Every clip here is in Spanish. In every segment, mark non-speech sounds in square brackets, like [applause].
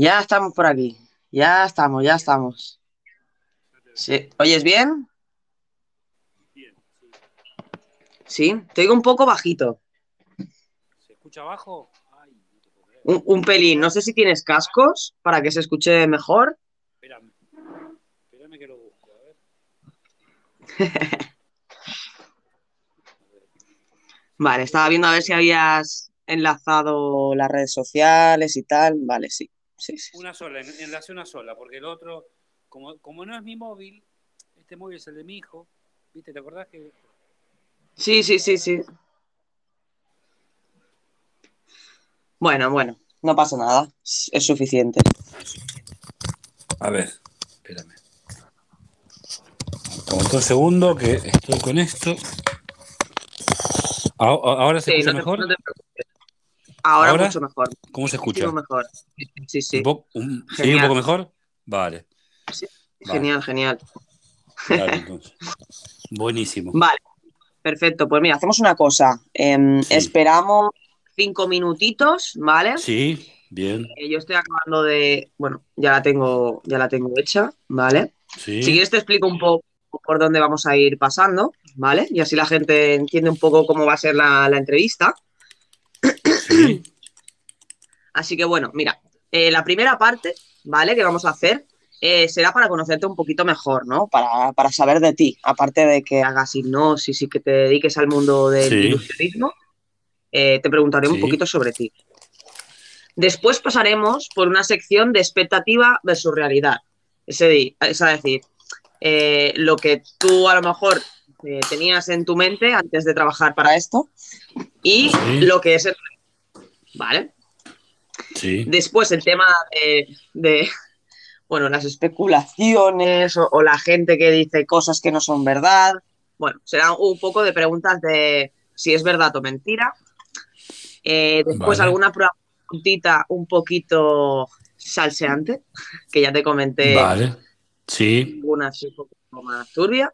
Ya estamos por aquí. Ya estamos, ya estamos. Sí. ¿Oyes bien? Sí, te oigo un poco bajito. ¿Se escucha bajo? Ay, no. Un, un pelín. No sé si tienes cascos para que se escuche mejor. Espérame. Espérame que lo busco. A ver. [laughs] Vale, estaba viendo a ver si habías enlazado las redes sociales y tal. Vale, sí. Sí, sí. Una sola, en- enlace una sola, porque el otro, como, como no es mi móvil, este móvil es el de mi hijo, ¿viste? ¿Te acordás que Sí, sí, sí, sí. Bueno, bueno, no pasa nada. Es suficiente. A ver, espérame. Aguanta un segundo que estoy con esto. Ah, ¿Ahora se Sí, escucha no te- mejor? no te preocupes. Ahora, ¿Ahora? mucho mejor. ¿Cómo se escucha? Muchísimo mejor. Sí, sí. ¿Un poco, un- ¿Sí? ¿Un poco mejor? Vale. Sí, Vale. Genial, genial. [laughs] Buenísimo. Vale, perfecto. Pues mira, hacemos una cosa. Em, Sí. Esperamos cinco minutitos, ¿vale? Sí, bien. Eh, Yo estoy acabando de. Bueno, ya la tengo, ya la tengo hecha, ¿vale? Sí. Si quieres te explico un poco por dónde vamos a ir pasando, ¿vale? Y así la gente entiende un poco cómo va a ser la, la entrevista. Sí. [clears throat] Así que bueno, mira, eh, la primera parte, ¿vale? Que vamos a hacer eh, será para conocerte un poquito mejor, ¿no? Para, para saber de ti, aparte de que hagas hipnosis y que te dediques al mundo del Sí. ilusionismo, eh, te preguntaré un poquito sobre ti. Después pasaremos por una sección de expectativa versus realidad. Es decir, es decir eh, lo que tú a lo mejor tenías en tu mente antes de trabajar para esto y Sí. lo que es el... ¿Vale? Sí. Después el tema de, de, [laughs] bueno, las especulaciones o, o la gente que dice cosas que no son verdad. Bueno, será un poco de preguntas de si es verdad o mentira. Eh, después Vale. alguna preguntita un poquito salseante, [laughs] que ya te comenté Vale. Sí. una así un poco más turbia.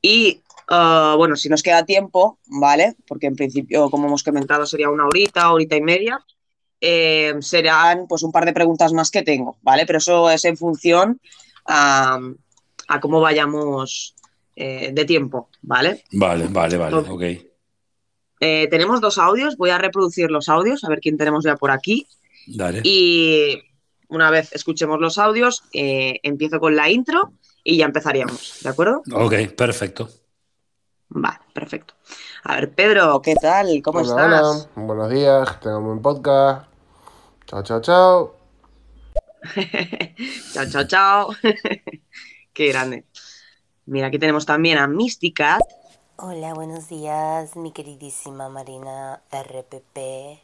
Y ah, bueno, si nos queda tiempo, ¿vale? Porque en principio, como hemos comentado, sería una horita, horita y media. eh, serán pues un par de preguntas más que tengo, ¿vale? Pero eso es en función a, a cómo vayamos eh, de tiempo, ¿vale? Vale, vale, vale. Entonces- Ok. Eh, tenemos dos audios, voy a reproducir los audios, a ver quién tenemos ya por aquí. Dale. Y una vez escuchemos los audios, empiezo con la intro y ya empezaríamos, ¿de acuerdo? Ok, perfecto. Vale, perfecto. A ver, Pedro, ¿qué tal? ¿Cómo hola, estás? hola, buenos días, que tengan un buen podcast. Chao, chao, chao. [laughs] chao, chao, chao. [laughs] Qué grande. Mira, aquí tenemos también a Mística. Hola, buenos días, mi queridísima Marina RPP.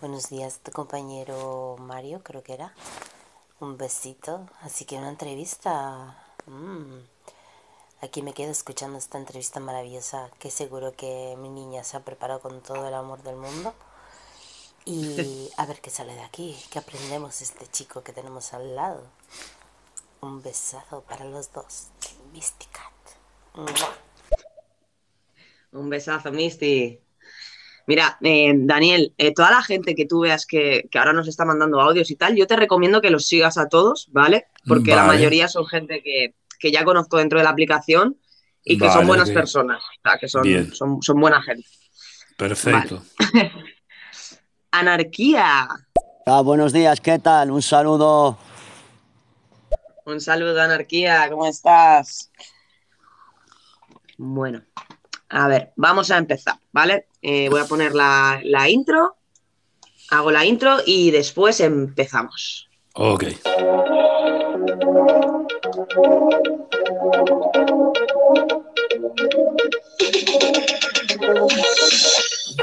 Buenos días, tu compañero Mario, creo que era. Un besito. Así que una entrevista. mm. Aquí me quedo escuchando esta entrevista maravillosa, que seguro que mi niña se ha preparado con todo el amor del mundo. Y [laughs] a ver qué sale de aquí, qué aprendemos de este chico que tenemos al lado. Un besazo para los dos. Mística. Un besazo, Misty. Mira, eh, Daniel, eh, toda la gente que tú veas que, que ahora nos está mandando audios y tal, yo te recomiendo que los sigas a todos, ¿vale? Porque la mayoría son gente que, que ya conozco dentro de la aplicación y que son buenas personas, o sea, que son, son buena gente. Perfecto. [laughs] Anarquía. Ah, buenos días, ¿qué tal? Un saludo. Un saludo, Anarquía, ¿cómo estás? Bueno, a ver, vamos a empezar, ¿vale? Eh, voy a poner la, la intro, hago la intro y después empezamos. Ok.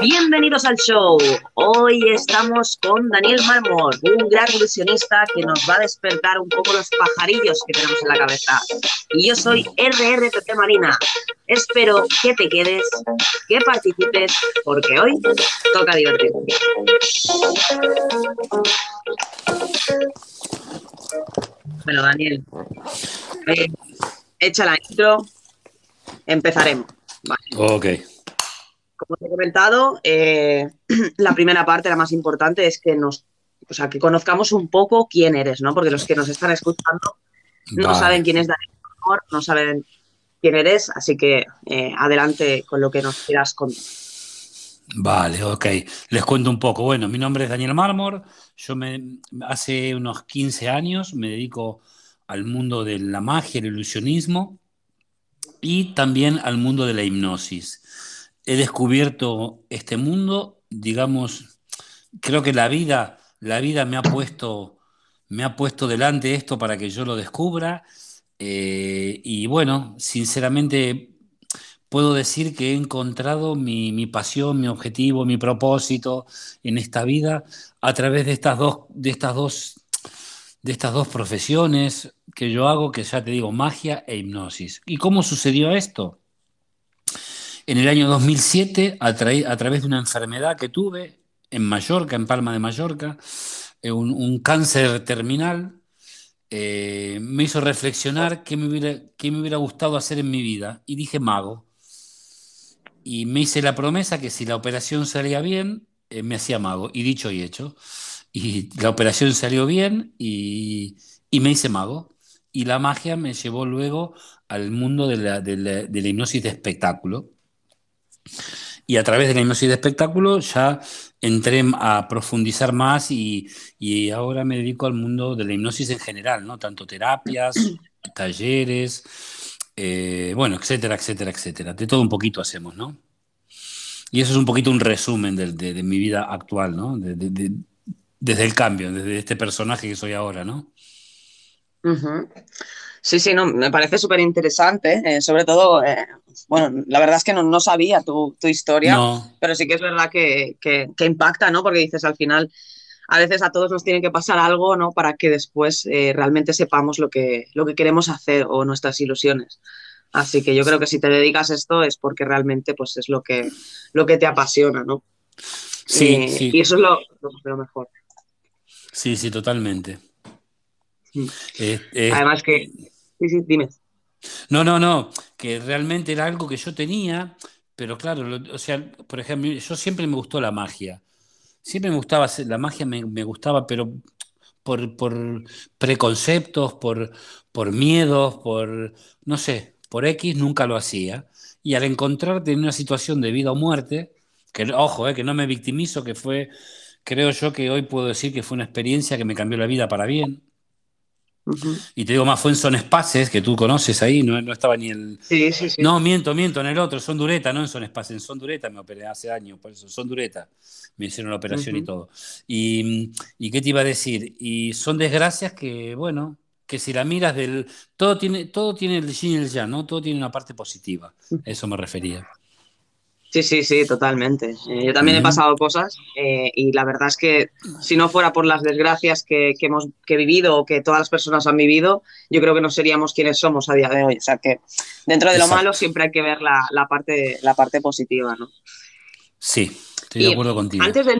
Bienvenidos al show. Hoy estamos con Daniel Marmor, un gran ilusionista que nos va a despertar un poco los pajarillos que tenemos en la cabeza. Y yo soy RRPP Marina. Espero que te quedes, que participes, porque hoy toca divertirte. Bueno, Daniel, eh, la intro, empezaremos. Vale. Ok. Como te he comentado, eh, [clears throat] la primera parte, la más importante, es que nos o sea, que conozcamos un poco quién eres, ¿no? Porque los que nos están escuchando no Vale. saben quién es Daniel no saben quién eres, así que eh, adelante con lo que nos quieras contar. Vale, ok. Les cuento un poco. Bueno, mi nombre es Daniel Mármor. Yo me, hace unos 15 años me dedico al mundo de la magia, el ilusionismo y también al mundo de la hipnosis. He descubierto este mundo, digamos, creo que la vida, la vida me ha puesto, me ha puesto delante esto para que yo lo descubra. Eh, y bueno, sinceramente puedo decir que he encontrado mi, pasión, mi objetivo, mi propósito en esta vida a través de estas dos, de estas dos, de estas dos profesiones que yo hago, que ya te digo, magia e hipnosis. ¿Y cómo sucedió esto? En el año 2007, a, tra- a través de una enfermedad que tuve en Mallorca, en Palma de Mallorca, eh, un, un cáncer terminal, eh, me hizo reflexionar qué me hubiera, qué me hubiera gustado hacer en mi vida. Y dije mago. Y me hice la promesa que si la operación salía bien, eh, me hacía mago. Y dicho y hecho. Y la operación salió bien y, y me hice mago. Y la magia me llevó luego al mundo de la, de la- de la hipnosis de espectáculo. Y a través de la hipnosis de espectáculo ya entré a profundizar más y, y ahora me dedico al mundo de la hipnosis en general, ¿no? Tanto terapias, [clears throat] talleres, eh, bueno, etcétera, etcétera, etcétera. De todo un poquito hacemos, ¿no? Y eso es un poquito un resumen de, de mi vida actual, ¿no? De- de- de- desde el cambio, desde este personaje que soy ahora, ¿no? Sí, sí, no, me parece súper interesante, eh, sobre todo, eh, bueno, la verdad es que no, no sabía tu, tu historia, No, pero sí que es verdad que, que- que impacta, ¿no? Porque dices al final, a veces a todos nos tiene que pasar algo, ¿no? Para que después eh, realmente sepamos lo que, lo que queremos hacer o nuestras ilusiones. Así que yo creo que si te dedicas a esto es porque realmente pues es lo que, lo que te apasiona, ¿no? sí, Eh, sí, Y eso es lo, lo- lo mejor. sí, sí, totalmente. Mm. Eh, eh, Además que, sí, sí, dime. No, no, no, que realmente era algo que yo tenía, pero claro, lo- o sea, por ejemplo, yo siempre me gustó la magia. Siempre me gustaba hacer- la magia, me, me gustaba, pero por, por preconceptos, por, por miedos, por, no sé, por X nunca lo hacía. Y al encontrarte en una situación de vida o muerte, que ojo, eh, que no me victimizo, que fue, creo yo que hoy puedo decir que fue una experiencia que me cambió la vida para bien. Y te digo más, fue en Son Espaces, que tú conoces ahí, no, no estaba ni el, Sí, sí, sí. no, miento, miento, en el otro, Son Dureta, no en Son Espacio, en Son Dureta me operé hace años, por eso, Son Dureta, me hicieron la operación y todo. Y, ¿y qué te iba a decir? Y son desgracias que, bueno, que si la miras del... Todo tiene, todo tiene el yin y el yang, ¿no? Todo tiene una parte positiva, a eso me refería. Sí, sí, sí, totalmente. Eh, yo también he pasado cosas eh, y la verdad es que si no fuera por las desgracias que, que hemos que he vivido o que todas las personas han vivido, yo creo que no seríamos quienes somos a día de hoy. O sea que dentro de lo malo siempre hay que ver la, la parte, la parte positiva, ¿no? Sí, estoy de Y acuerdo contigo. antes de,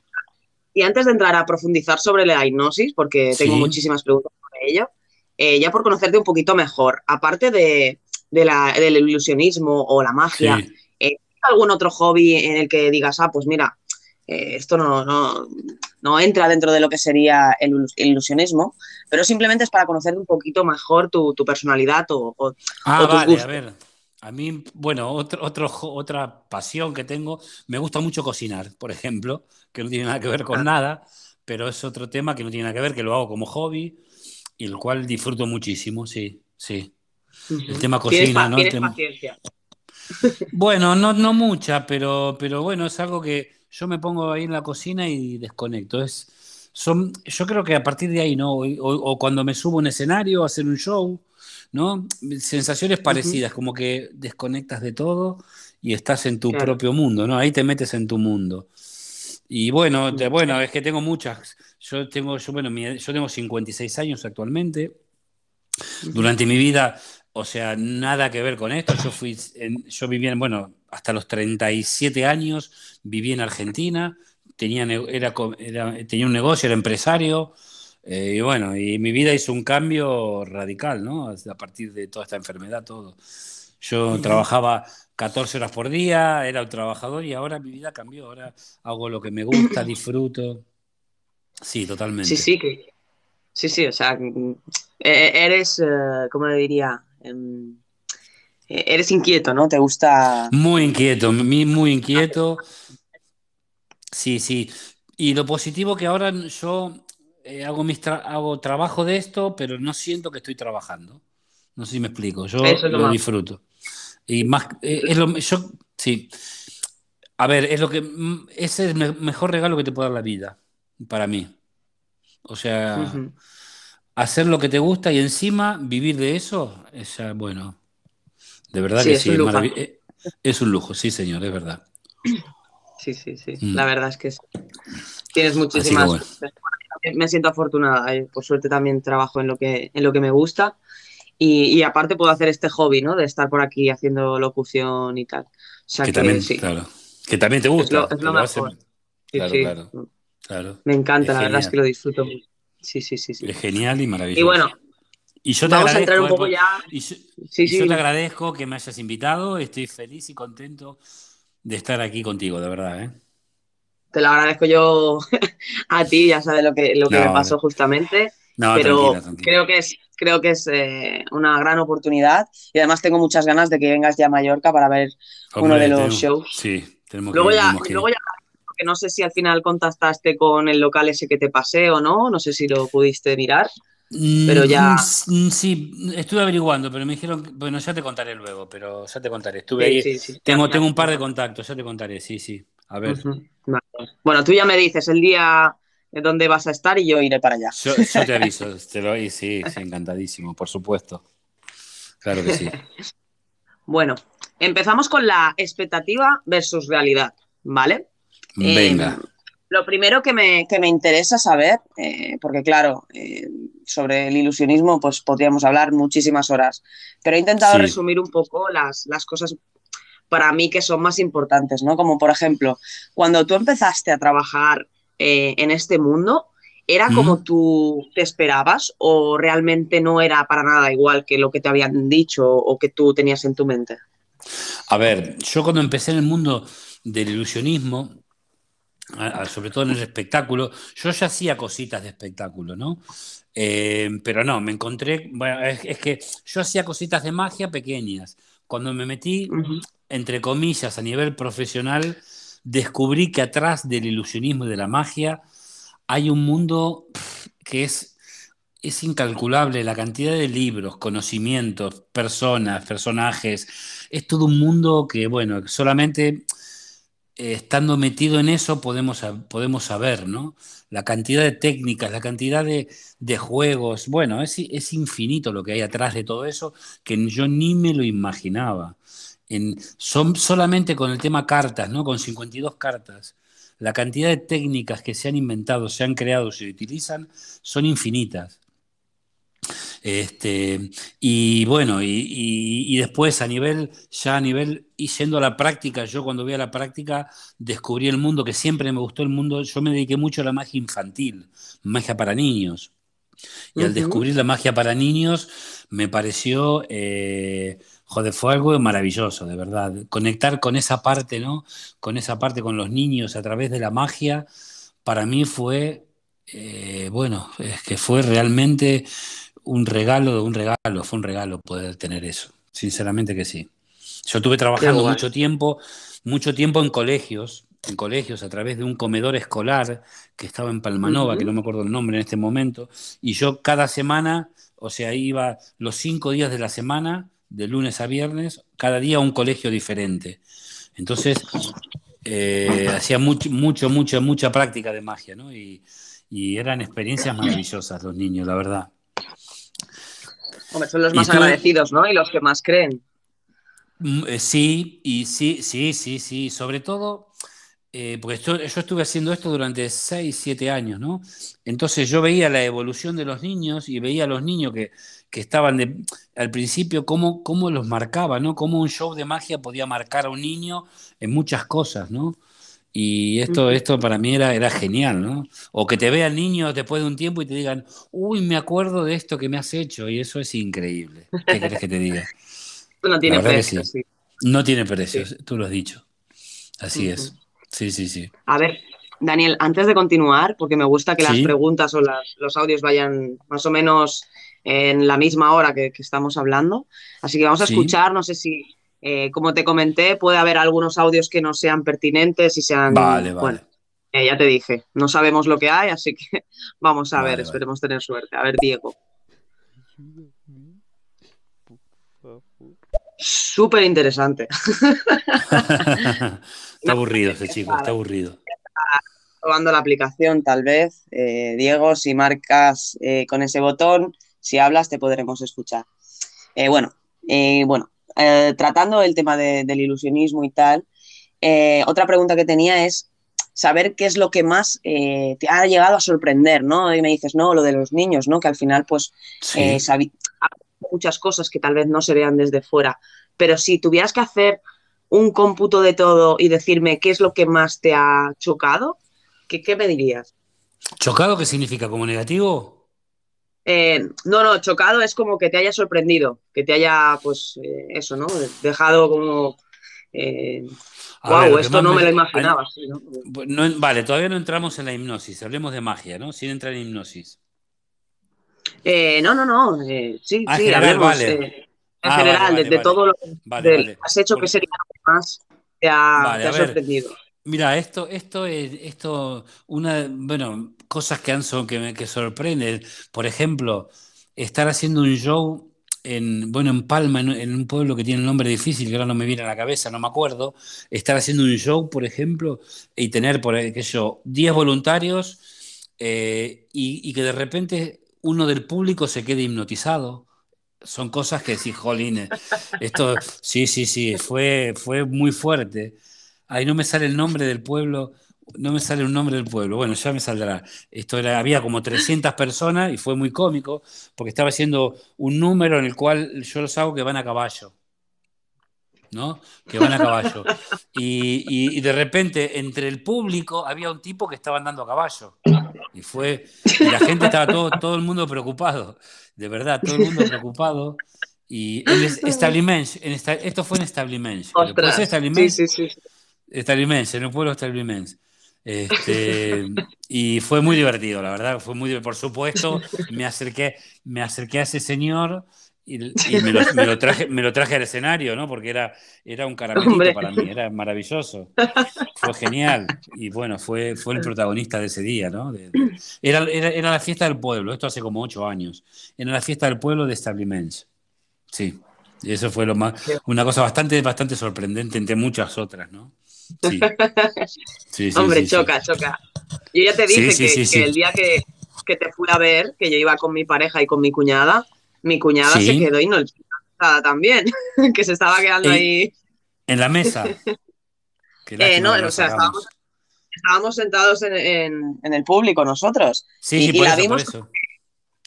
y antes de entrar a profundizar sobre la hipnosis, porque tengo Sí. muchísimas preguntas sobre ello, eh, ya por conocerte un poquito mejor, aparte de, de la- del ilusionismo o la magia, Sí. algún otro hobby en el que digas, ah, pues mira, eh, esto no, no, no entra dentro de lo que sería el, ilus- el ilusionismo, pero simplemente es para conocer un poquito mejor tu, tu personalidad o, o- Ah, o tus vale, a gustos. ver. A mí, bueno, otro, otro, otra pasión que tengo, me gusta mucho cocinar, por ejemplo, que no tiene nada que ver con Ah. nada, pero es otro tema que no tiene nada que ver, que lo hago como hobby y el cual disfruto muchísimo, sí, sí. El tema cocina, ¿no? El tema- paciencia. [laughs] Bueno, no, no mucha, pero, pero bueno, es algo que yo me pongo ahí en la cocina y desconecto. Es, son, yo creo que a partir de ahí, ¿no? O, o- o cuando me subo a un escenario a hacer un show, ¿no? Sensaciones parecidas, como que desconectas de todo y estás en tu Claro. propio mundo, ¿no? Ahí te metes en tu mundo. Y bueno, te- bueno, es que tengo muchas. Yo tengo, yo, bueno, mi- yo tengo 56 años actualmente. Durante mi vida, o sea, nada que ver con esto. Yo fui, en- yo vivía, en- bueno, hasta los 37 años viví en Argentina, tenía, era- tenía un negocio, era empresario, eh, y bueno, y mi vida hizo un cambio radical, ¿no? A partir de toda esta enfermedad, todo. Yo trabajaba 14 horas por día, era un trabajador y ahora mi vida cambió, ahora hago lo que me gusta, [clears throat] disfruto. Sí, totalmente. Sí, sí, que, sí, sí, o sea, mm, e- eres, eh, ¿cómo le diría? Em, eh, eres inquieto, ¿no? Te gusta... Muy inquieto, muy inquieto. Sí, sí. Y lo positivo que ahora yo eh, hago, mis tra- hago trabajo de esto, pero no siento que estoy trabajando. No sé si me explico. Yo es lo lo disfruto. Y más, eh, es lo, yo, sí. A ver, es lo que, mm, ese es el me- mejor regalo que te puede dar la vida, para mí. O sea, Ujú. hacer lo que te gusta y encima vivir de eso, es, bueno, de verdad Sí, que es sí, un es eh, es un lujo, sí, señor, es verdad. Sí, sí, sí. Mm. La verdad es que sí. tienes muchísimas. Bueno. Me siento afortunada. eh, Por suerte también trabajo en lo que, en lo que me gusta. Y, y aparte puedo hacer este hobby, ¿no? De estar por aquí haciendo locución y tal. O sea Que que, también, sí. claro, que también te gusta, lo- es lo hace- mejor. Sí, claro, sí. claro, claro. Me encanta, Es la verdad es que lo disfruto mucho. Sí, sí, sí, sí. Es genial y maravilloso. Y bueno, Y yo te vamos a entrar agradezco, un eh, poco ya. y yo, Sí, y sí. yo te agradezco que me hayas invitado, estoy feliz y contento de estar aquí contigo, de verdad, ¿eh? Te lo agradezco yo [laughs] a ti, ya sabes lo que, lo que No, me pasó justamente. No, pero tranquila, tranquila. creo que es, creo que es eh, una gran oportunidad. Y además tengo muchas ganas de que vengas ya a Mallorca para ver uno Hombre, de los tenemos- shows. Sí, tenemos Luego que, ya, tenemos que luego ya, porque no sé si al final contactaste con el local ese que te pasé o no, no sé si lo pudiste mirar. pero ya- Mm, Sí, estuve averiguando, pero me dijeron, que- bueno, ya te contaré luego, pero ya te contaré. Estuve Sí, ahí, sí, sí. tengo, tengo un par de contactos, ya te contaré, sí, sí. A ver, Ujú, vale. Bueno, tú ya me dices el día de dónde vas a estar y yo iré para allá. yo, yo te aviso, [laughs] te lo sí, sí, encantadísimo, por supuesto. Claro que sí. [laughs] Bueno, empezamos con la expectativa versus realidad, ¿vale? Eh, Venga. Lo primero que me, que me interesa saber, eh, porque claro, eh, sobre el ilusionismo pues podríamos hablar muchísimas horas, pero he intentado Sí. resumir un poco las, las cosas para mí que son más importantes, ¿no? Como por ejemplo, cuando tú empezaste a trabajar eh, en este mundo, ¿era ¿Mm? como tú te esperabas o realmente no era para nada igual que lo que te habían dicho o que tú tenías en tu mente? A ver, yo cuando empecé en el mundo del ilusionismo, sobre todo en el espectáculo, yo ya hacía cositas de espectáculo, ¿no? Eh, pero no, me encontré, bueno, es, es que yo hacía cositas de magia pequeñas. Cuando me metí. Entre comillas, a nivel profesional, descubrí que atrás del ilusionismo y de la magia hay un mundo que es, es incalculable, la cantidad de libros, conocimientos, personas, personajes, es todo un mundo que, bueno, solamente eh, estando metido en eso podemos, podemos saber, ¿no? La cantidad de técnicas, la cantidad de, de juegos, bueno, es, es infinito lo que hay atrás de todo eso que yo ni me lo imaginaba. En, son solamente con el tema cartas, ¿no? Con 52 cartas. La cantidad de técnicas que se han inventado, se han creado, se utilizan, son infinitas. Este, y bueno, y, y- y después a nivel, ya a nivel, y yendo a la práctica, yo cuando voy a la práctica descubrí el mundo, que siempre me gustó el mundo, yo me dediqué mucho a la magia infantil, magia para niños. Y al descubrir la magia para niños, me pareció, eh, joder, fue algo maravilloso, de verdad. Conectar con esa parte, ¿no? Con esa parte, con los niños a través de la magia, para mí fue, eh, bueno, es que fue realmente un regalo de un regalo, fue un regalo poder tener eso. Sinceramente que sí. Yo estuve trabajando mucho tiempo, mucho tiempo en colegios, en colegios a través de un comedor escolar que estaba en Palmanova, Ujú. que no me acuerdo el nombre en este momento, y yo cada semana, o sea, iba los cinco días de la semana, de lunes a viernes, cada día un colegio diferente. Entonces, eh, hacía mucho, mucho, mucha, mucha práctica de magia, ¿no? Y, y eran experiencias maravillosas los niños, la verdad. Hombre, son los ¿Y más tú? agradecidos, ¿no? Y los que más creen. Mm, eh, Sí, y sí, sí, sí, sí, sobre todo, eh, porque esto- yo estuve haciendo esto durante 6, 7 años, ¿no? Entonces yo veía la evolución de los niños y veía a los niños que, que estaban de, al principio, cómo, cómo los marcaba, ¿no? Cómo un show de magia podía marcar a un niño en muchas cosas, ¿no? Y esto, esto para mí era, era genial, ¿no? O que te vea el niño después de un tiempo y te digan, uy, me acuerdo de esto que me has hecho, y eso es increíble. ¿Qué querés que te diga? [laughs] No tiene precio, sí. sí. No tiene precio, tú lo has dicho. Así es. Sí, sí, sí. A ver, Daniel, antes de continuar, porque me gusta que las preguntas o las- los audios vayan más o menos en la misma hora que, que estamos hablando, así que vamos a Sí. escuchar, no sé si, eh, como te comenté, puede haber algunos audios que no sean pertinentes y sean, Vale, vale. bueno, eh, ya te dije, no sabemos lo que hay, así que [laughs] vamos a Vale, ver, vale. esperemos tener suerte. A ver, Diego. Súper interesante. [laughs] está aburrido ese chico, está aburrido. probando la aplicación, tal vez. Eh, Diego, si marcas eh, con ese botón, si hablas, te podremos escuchar. Eh, bueno, eh, bueno eh, tratando el tema de- del ilusionismo y tal, eh, otra pregunta que tenía es saber qué es lo que más eh, te ha llegado a sorprender, ¿no? Y me dices, no, lo de los niños, ¿no? Que al final, pues, Sí. eh, muchas cosas que tal vez no se vean desde fuera. Pero si tuvieras que hacer un cómputo de todo y decirme qué es lo que más te ha chocado, ¿qué, qué me dirías? ¿Chocado qué significa? ¿Como negativo? Eh, no, no, chocado es como que te haya sorprendido, que te haya, pues, eh, eso, ¿no? Dejado como, eh, wow, ver, que esto no me- me lo imaginaba. sí, ¿no? No, vale, todavía no entramos en la hipnosis, hablemos de magia, ¿no? Sin entrar en hipnosis. Eh, no, no, no, eh, sí, Ah, sí, general, hablemos, vale. eh, en Ah, general, vale, de, vale, de vale. todo lo que has hecho, que Porque- sería lo que más te ha, te ha sorprendido. Mira, esto, esto es, esto, una, bueno, cosas que han so- que me que sorprenden. Por ejemplo, estar haciendo un show en, bueno, en Palma, en, un pueblo que tiene un nombre difícil, que ahora no me viene a la cabeza, no me acuerdo. Estar haciendo un show, por ejemplo, y tener, por ejemplo, 10 voluntarios eh, y, y que de repente uno del público se quede hipnotizado. Son cosas que sí, jolín, esto, sí, sí, sí, fue, fue muy fuerte. Ahí no me sale el nombre del pueblo, no me sale un nombre del pueblo. Bueno, ya me saldrá. Esto era, había como 300 personas y fue muy cómico porque estaba haciendo un número en el cual yo los hago que van a caballo. ¿No? Que van a caballo. [laughs] Y, y- y de repente, entre el público, había un tipo que estaba andando a caballo. Y fue. Y la gente estaba todo, todo el mundo preocupado. De verdad, todo el mundo preocupado. Y en en esta- esto fue en después Establiments sí, sí. sí. Establiments, en el pueblo Establiments. Este, y fue muy divertido, la verdad, fue muy divertido. Por supuesto, me acerqué, me acerqué a ese señor y, y me, lo, me lo traje, me lo traje al escenario, ¿no? Porque era, era un caramelito Hombre. para mí, era maravilloso. Fue genial. Y bueno, fue, fue el protagonista de ese día, ¿no? De- de- era, era, era la fiesta del pueblo, esto hace como ocho años. Era la fiesta del pueblo de Establiments. Sí. Y eso fue lo más, una cosa bastante, bastante sorprendente entre muchas otras, ¿no? Sí. [laughs] Sí, sí, Hombre, choca, choca. Yo ya te dije que, el día que, que te fui a ver, que yo iba con mi pareja y con mi cuñada, mi cuñada se quedó hipnotizada también, [laughs] que se estaba quedando ahí. En la mesa. [laughs] Eh, no, o sea, estábamos, estábamos sentados en, en- en el público nosotros. Sí, y- sí, y por la por vimos eso.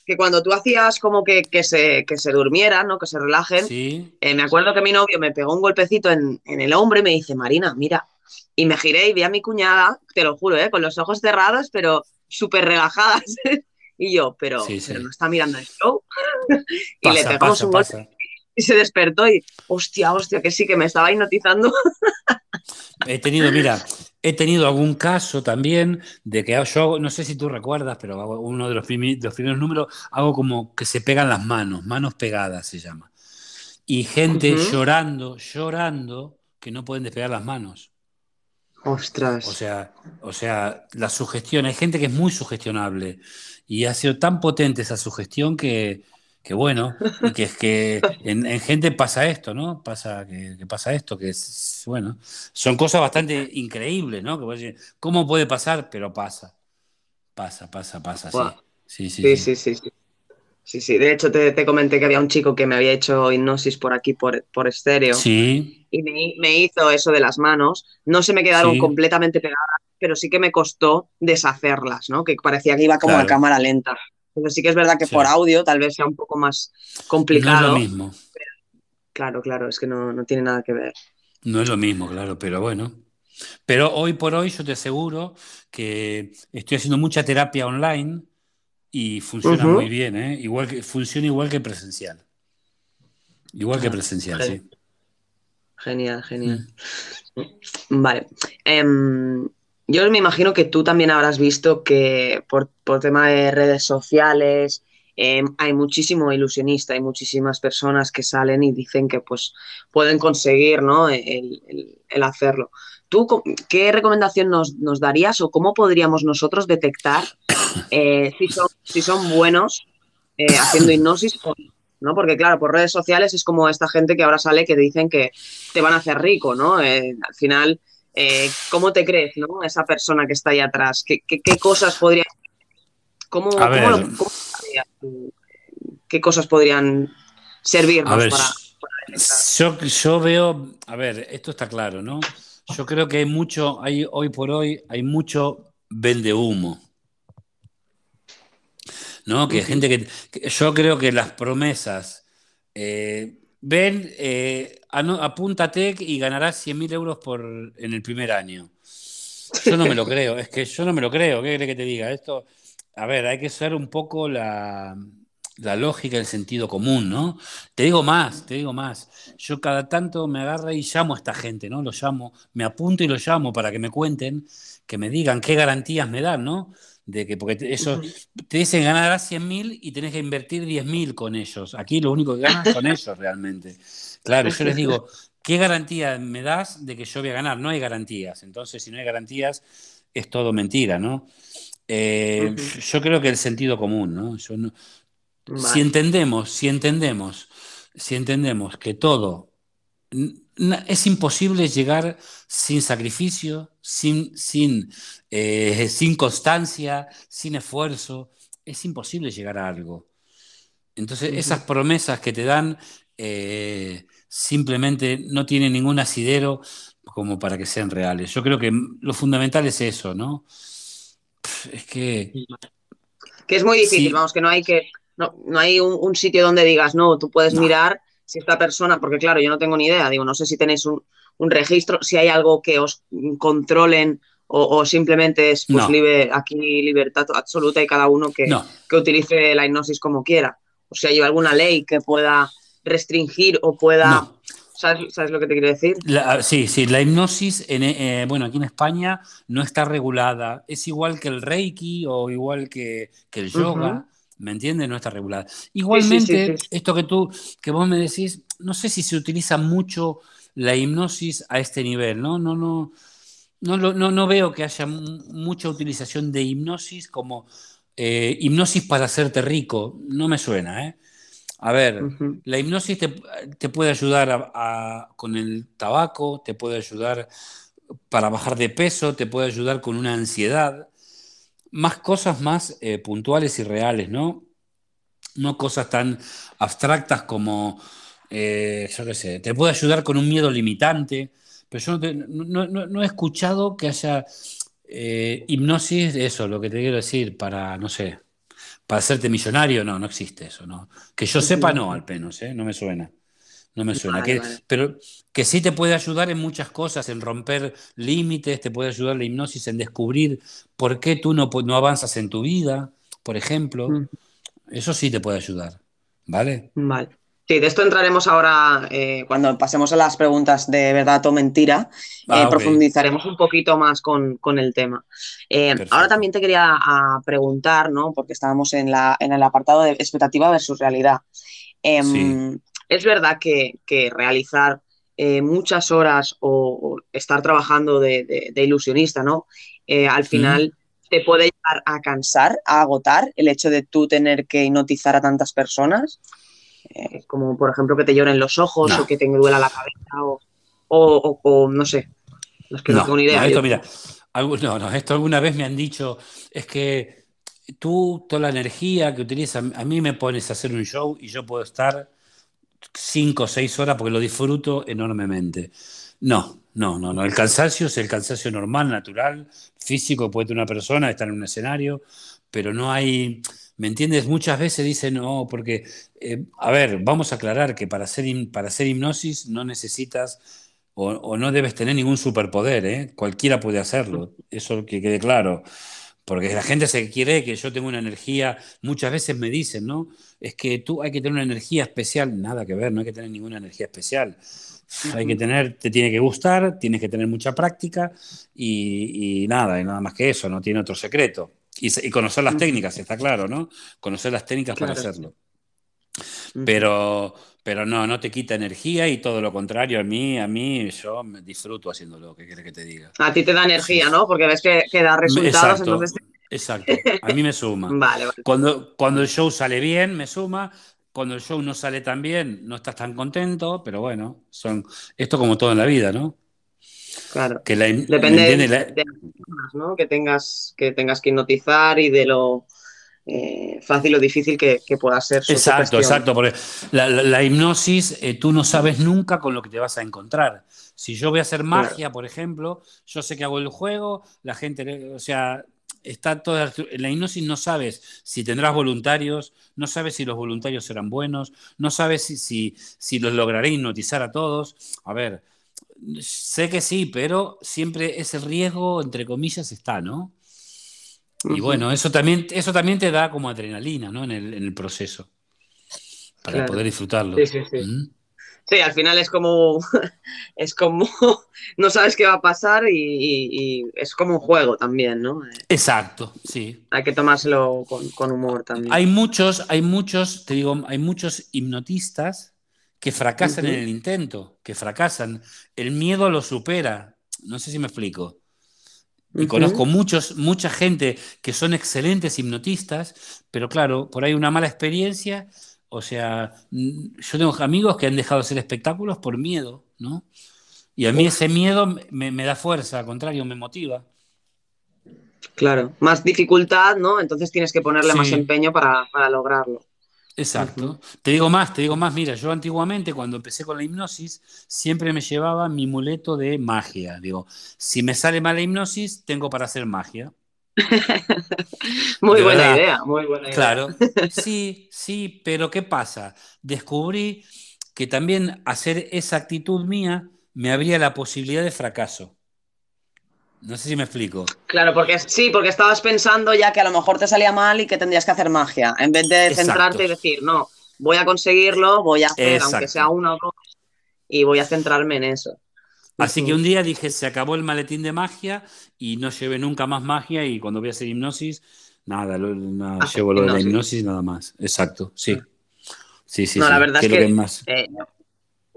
Que cuando tú hacías como que, que se, que se durmieran, ¿no? que se relajen, Sí. eh, me acuerdo que mi novio me pegó un golpecito en, en el hombro y me dice, Marina, mira. Y me giré y vi a mi cuñada, te lo juro, ¿eh? con los ojos cerrados, pero súper relajadas. [laughs] y yo, pero, Sí, sí. pero no está mirando el show. [laughs] y le pegamos pasa, un golpe pasa. y se despertó y, hostia, hostia, que sí, que me estaba hipnotizando. [laughs] He tenido, mira, he tenido algún caso también de que yo, hago- no sé si tú recuerdas, pero hago uno de los, primeros números, hago como que se pegan las manos, manos pegadas se llama. Y gente llorando, llorando, que no pueden despegar las manos. Ostras. O sea, o sea, la sugestión, hay gente que es muy sugestionable y ha sido tan potente esa sugestión que, que bueno, y que es que en, en gente pasa esto, ¿no? Pasa que, que pasa esto, que es, bueno, son cosas bastante increíbles, ¿no? Que vos decís, ¿cómo puede pasar? Pero pasa, pasa, pasa, pasa, sí. Sí, sí, Sí, sí. sí, sí, sí. De hecho, te, te comenté que había un chico que me había hecho hipnosis por aquí, por, por estéreo, Sí, y me, me hizo eso de las manos. No se me quedaron Sí. completamente pegadas, pero sí que me costó deshacerlas, ¿no? Que parecía que iba como a Claro. cámara lenta. Pero sí que es verdad que Sí. por audio tal vez sea un poco más no es complicado. lo mismo, Claro, claro, es que no, no tiene nada que ver. no es lo mismo, claro, pero bueno. Pero hoy por hoy yo te aseguro que estoy haciendo mucha terapia online y funciona muy bien, ¿eh? Igual que, funciona igual que presencial. Igual que Ah, presencial, genial. sí. Genial, genial. Mm. Vale. Em, yo me imagino que tú también habrás visto que por, por tema de redes sociales eh, hay muchísimo ilusionista, hay muchísimas personas que salen y dicen que pues pueden conseguir ¿no? el, el- el hacerlo. ¿Tú qué recomendación nos, nos darías o cómo podríamos nosotros detectar [coughs] eh, si, son, si son buenos eh, haciendo hipnosis o no? Porque claro, por redes sociales es como esta gente que ahora sale que dicen que te van a hacer rico, ¿no? Eh, al final, eh, ¿cómo te crees, ¿no? Esa persona que está ahí atrás. ¿Qué, qué- qué cosas podría... ¿Cómo, lo-? ¿Qué cosas podrían servirnos A ver, para, yo, yo veo, a ver, esto está claro, ¿no? Yo creo que hay mucho, hay, hoy por hoy, hay mucho vende humo, ¿no? Que gente que, que- yo creo que las promesas, eh, ven, eh, apúntate y ganarás 100 mil euros por, en el primer año. Yo no me lo creo, es que yo no me lo creo, ¿qué querés que te diga? Esto, a ver, hay que ser un poco la, la lógica, el sentido común, ¿no? Te digo más, te digo más. Yo cada tanto me agarro y llamo a esta gente, ¿no? Lo llamo, me apunto y lo llamo para que me cuenten, que me digan qué garantías me dan, ¿no? De que, porque eso, te dicen ganarás 100 mil y tenés que invertir 10 mil con ellos. Aquí lo único que ganan son ellos realmente. Claro, yo les digo, ¿qué garantía me das de que yo voy a ganar? No hay garantías. Entonces, si no hay garantías, es todo mentira, ¿no? Eh, yo creo que el sentido común, ¿no? Yo no- si entendemos, si entendemos, si entendemos que todo es imposible llegar sin sacrificio, sin, sin, eh, sin constancia, sin esfuerzo, es imposible llegar a algo. Entonces, esas promesas que te dan eh, simplemente no tienen ningún asidero como para que sean reales. Yo creo que lo fundamental es eso, ¿no? Es que Que es muy difícil, sí, vamos, que no hay que, no, no hay un, un sitio donde digas, no, tú puedes no, mirar si esta persona, porque claro, yo no tengo ni idea, digo, no sé si tenéis un, un registro, si hay algo que os controlen o, o simplemente es pues no, libre, aquí libertad absoluta y cada uno que, no. que utilice la hipnosis como quiera. O sea, hay alguna ley que pueda restringir o pueda, No, ¿sabes, sabes lo que te quiero decir? La- sí, sí, la hipnosis, en, eh, bueno, aquí en España no está regulada. Es igual que el Reiki o igual que, que el yoga, ¿me entiendes? No está regulada. Sí, sí, sí, Igualmente, sí. esto que tú, que vos me decís, no sé si se utiliza mucho la hipnosis a este nivel, ¿no? No, no, no, no, no veo que haya mu- mucha utilización de hipnosis como eh, hipnosis para hacerte rico. No me suena, ¿eh? A ver, la hipnosis te, te puede ayudar a- a- con el tabaco, te puede ayudar para bajar de peso, te puede ayudar con una ansiedad, más cosas más eh, puntuales y reales, ¿no? No cosas tan abstractas como, eh, yo qué sé, te puede ayudar con un miedo limitante, pero yo no, te- no- no- no he escuchado que haya eh, hipnosis, eso, lo que te quiero decir, para, no sé, para hacerte millonario, no, no existe eso, ¿no? Que yo sepa, no, al menos, ¿eh? No me suena. No me suena. Vale, Que, vale. pero que sí te puede ayudar en muchas cosas, en romper límites, te puede ayudar la hipnosis en descubrir por qué tú no, no avanzas en tu vida, por ejemplo. Mm. Eso sí te puede ayudar, ¿vale? Vale. Sí, de esto entraremos ahora eh, cuando pasemos a las preguntas de verdad o mentira. eh, Ah, profundizaremos un poquito más con, con el tema. Eh, ahora también te quería ah, preguntar, ¿no? Porque estábamos en, la, en el apartado de expectativa versus realidad. Em, Sí. Es verdad que, que realizar eh, muchas horas o, o estar trabajando de, de- de ilusionista, ¿no? Eh, al final te puede llegar a cansar, a agotar el hecho de tú tener que hipnotizar a tantas personas. Eh, como por ejemplo que te lloren los ojos No. o que te duela la cabeza o, o- no sé. Es que no, No, tengo ni idea. no, esto, mira, no, no, esto alguna vez me han dicho, es que tú, toda la energía que utilizas, a mí me pones a hacer un show y yo puedo estar cinco o seis horas porque lo disfruto enormemente. No, no, no, no. El cansancio es el cansancio normal, natural, físico puede tener una persona, estar en un escenario, pero no hay, ¿me entiendes? Muchas veces dicen, no, porque, eh, a ver, vamos a aclarar que para hacer, para hipnosis no necesitas o, o no debes tener ningún superpoder, ¿eh? Cualquiera puede hacerlo, eso que quede claro. Porque la gente se quiere que yo tengo una energía, muchas veces me dicen, ¿no? Es que tú hay que tener una energía especial, nada que ver, no hay que tener ninguna energía especial. Hay que tener, te tiene que gustar, tienes que tener mucha práctica y, nada, y nada más que eso, no tiene otro secreto. Y, conocer las técnicas, está claro, ¿no? Conocer las técnicas para hacerlo. Pero, pero no, no te quita energía y todo lo contrario, a mí, a mí, yo me disfruto haciéndolo, ¿qué quieres que te diga? A ti te da energía, ¿no? Porque ves que, da resultados, exacto, Exacto, a mí me suma. [laughs] vale, Cuando, cuando el show sale bien, me suma. Cuando el show no sale tan bien, no estás tan contento, pero bueno, son esto como todo en la vida, ¿no? Claro. Que Depende de, las personas, ¿no? Que tengas, que tengas que hipnotizar y de lo eh, fácil o difícil que, pueda ser. exacto, exacto, porque la, hipnosis eh, tú no sabes nunca con lo que te vas a encontrar. Si yo voy a hacer magia, por ejemplo, yo sé que hago el juego, la gente, o sea, está toda en la hipnosis no sabes si tendrás voluntarios, no sabes si los voluntarios serán buenos, no sabes si, si, si los lograré hipnotizar a todos. A ver, sé que sí, pero siempre ese riesgo, entre comillas, está, ¿no? Y bueno, eso también, eso también te da como adrenalina, ¿no? En el, en el proceso. Para poder disfrutarlo. Sí, sí, sí. ¿Mm? Sí, al final es como, [laughs] es como, [laughs] no sabes qué va a pasar y, es como un juego también, ¿no? Exacto, sí. Hay que tomárselo con, humor también. Hay muchos, hay muchos, te digo, hay muchos hipnotistas que fracasan en el intento, que fracasan. El miedo lo supera. No sé si me explico. Y conozco muchos, mucha gente que son excelentes hipnotistas, pero claro, por ahí una mala experiencia. O sea, yo tengo amigos que han dejado de hacer espectáculos por miedo, ¿no? Y a mí ese miedo me, da fuerza, al contrario, me motiva. Claro, más dificultad, ¿no? Entonces tienes que ponerle más empeño para, para lograrlo. Exacto. Te digo más, te digo más, mira, yo antiguamente cuando empecé con la hipnosis siempre me llevaba mi muleto de magia. Digo, si me sale mal la hipnosis, tengo para hacer magia. [laughs] muy buena idea, muy buena idea. Claro, [laughs] sí, sí, pero ¿qué pasa? Descubrí que también hacer esa actitud mía me abría la posibilidad de fracaso. No sé si me explico. Claro, porque sí, porque estabas pensando ya que a lo mejor te salía mal y que tendrías que hacer magia, en vez de centrarte y decir, no, voy a conseguirlo, voy a hacer, aunque sea uno o dos, y voy a centrarme en eso. Así que un día dije, se acabó el maletín de magia y no llevé nunca más magia y cuando voy a hacer hipnosis, nada, llevo lo de la hipnosis nada más. Exacto, sí. Sí, sí, no, la verdad es que, más? Eh,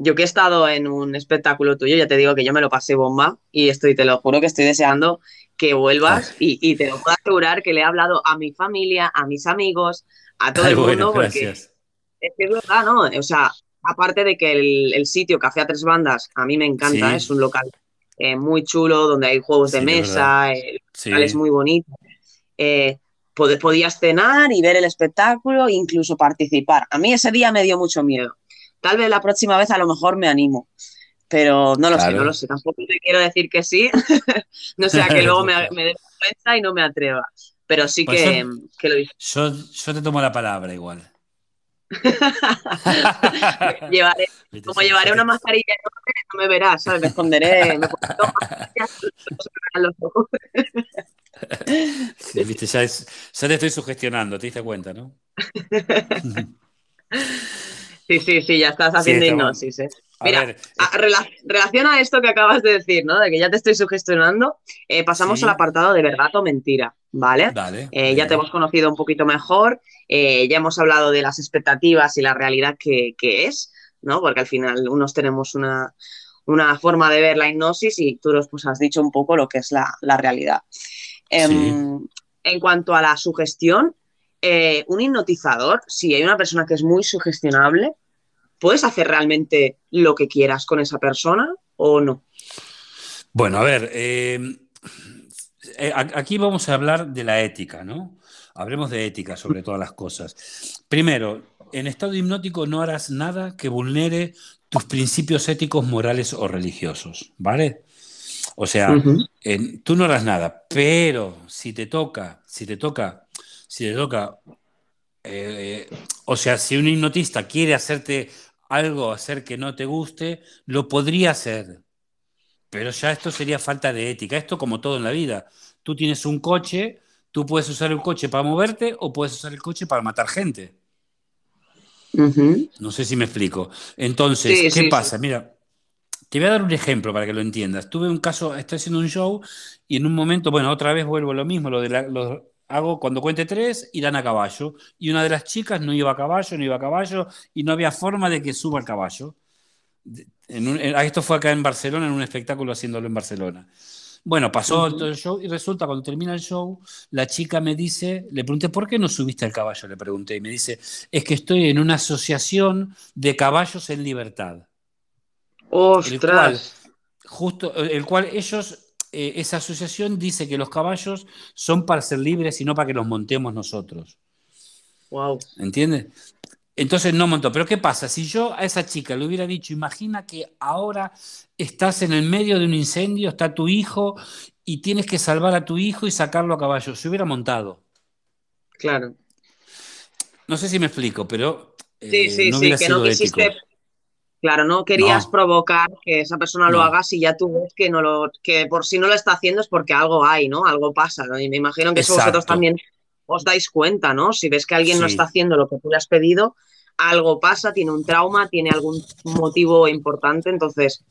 yo que he estado en un espectáculo tuyo, ya te digo que yo me lo pasé bomba y estoy, te lo juro que estoy deseando que vuelvas y, te lo puedo asegurar que le he hablado a mi familia, a mis amigos, a todo el mundo, porque es que es verdad, ¿no? O sea, aparte de que el, sitio Café a Tres Bandas a mí me encanta, es un local eh, muy chulo donde hay juegos de mesa, el local es muy bonito. Eh, podías cenar y ver el espectáculo, incluso participar. A mí ese día me dio mucho miedo Tal vez la próxima vez a lo mejor me animo. Pero no lo sé, no lo sé. Tampoco te quiero decir que sí. [laughs] no sea que luego me, [laughs] me dé cuenta y no me atreva. Pero sí pues que, que, lo hice. Yo, yo, te tomo la palabra igual. [laughs] llevaré, como llevaré una mascarilla no me verás, ¿sabes? Me esconderé, me ¿viste? Ya, es, ya te estoy sugestionando, te diste cuenta, ¿no? Sí, sí, sí, ya estás haciendo hipnosis. ¿eh? Mira, relación a esto que acabas de decir, ¿no? De que ya te estoy sugestionando, eh, pasamos al apartado de verdad o mentira, ¿vale? Eh, ya te hemos conocido un poquito mejor, ya hemos hablado de las expectativas y la realidad que, es, ¿no? Porque al final unos tenemos una, forma de ver la hipnosis y tú nos pues, has dicho un poco lo que es la, realidad. Em, en cuanto a la sugestión, un hipnotizador, si hay una persona que es muy sugestionable, ¿puedes hacer realmente lo que quieras con esa persona o no? Bueno, a ver, eh, eh, aquí vamos a hablar de la ética, ¿no? Hablemos de ética sobre todas las cosas. Primero, en estado hipnótico no harás nada que vulnere tus principios éticos, morales o religiosos, ¿vale? O sea, tú no harás nada, pero si te toca, si te toca, si te toca, eh, o sea, si un hipnotista quiere hacerte algo hacer que no te guste, lo podría hacer. Pero ya esto sería falta de ética. Esto como todo en la vida. Tú tienes un coche, Tú puedes usar el coche para moverte o puedes usar el coche para matar gente. No sé si me explico. Entonces, Sí, ¿qué sí, sí. pasa? Mira, te voy a dar un ejemplo para que lo entiendas. Tuve un caso, estoy haciendo un show y en un momento, bueno, otra vez vuelvo a lo mismo, lo de la- hago cuando cuente tres, irán a caballo. Y una de las chicas no iba a caballo, no iba a caballo y no había forma de que suba al caballo. De- en un- en- esto fue acá en Barcelona, en un espectáculo haciéndolo en Barcelona. Bueno, pasó todo el show y resulta cuando termina el show, la chica me dice, le pregunté, ¿por qué no subiste al caballo? Le pregunté y me dice, es que estoy en una asociación de caballos en libertad, Ostras. justo el cual ellos, eh, esa asociación dice que los caballos son para ser libres y no para que los montemos nosotros. Wow. ¿Entiendes? Entonces no montó. Pero ¿qué pasa? Si yo a esa chica le hubiera dicho, imagina que ahora estás en el medio de un incendio, está tu hijo y tienes que salvar a tu hijo y sacarlo a caballo, se hubiera montado. Claro. No sé si me explico, pero Sí, eh, sí, no sí, que no quisiste. Claro, no querías No. provocar que esa persona lo haga si ya tú ves que no lo, que por si no lo está haciendo es porque algo hay, ¿no? Algo pasa, ¿no? Y me imagino que eso vosotros también os dais cuenta, ¿no? Si ves que alguien no está haciendo lo que tú le has pedido, algo pasa, tiene un trauma, tiene algún motivo importante, entonces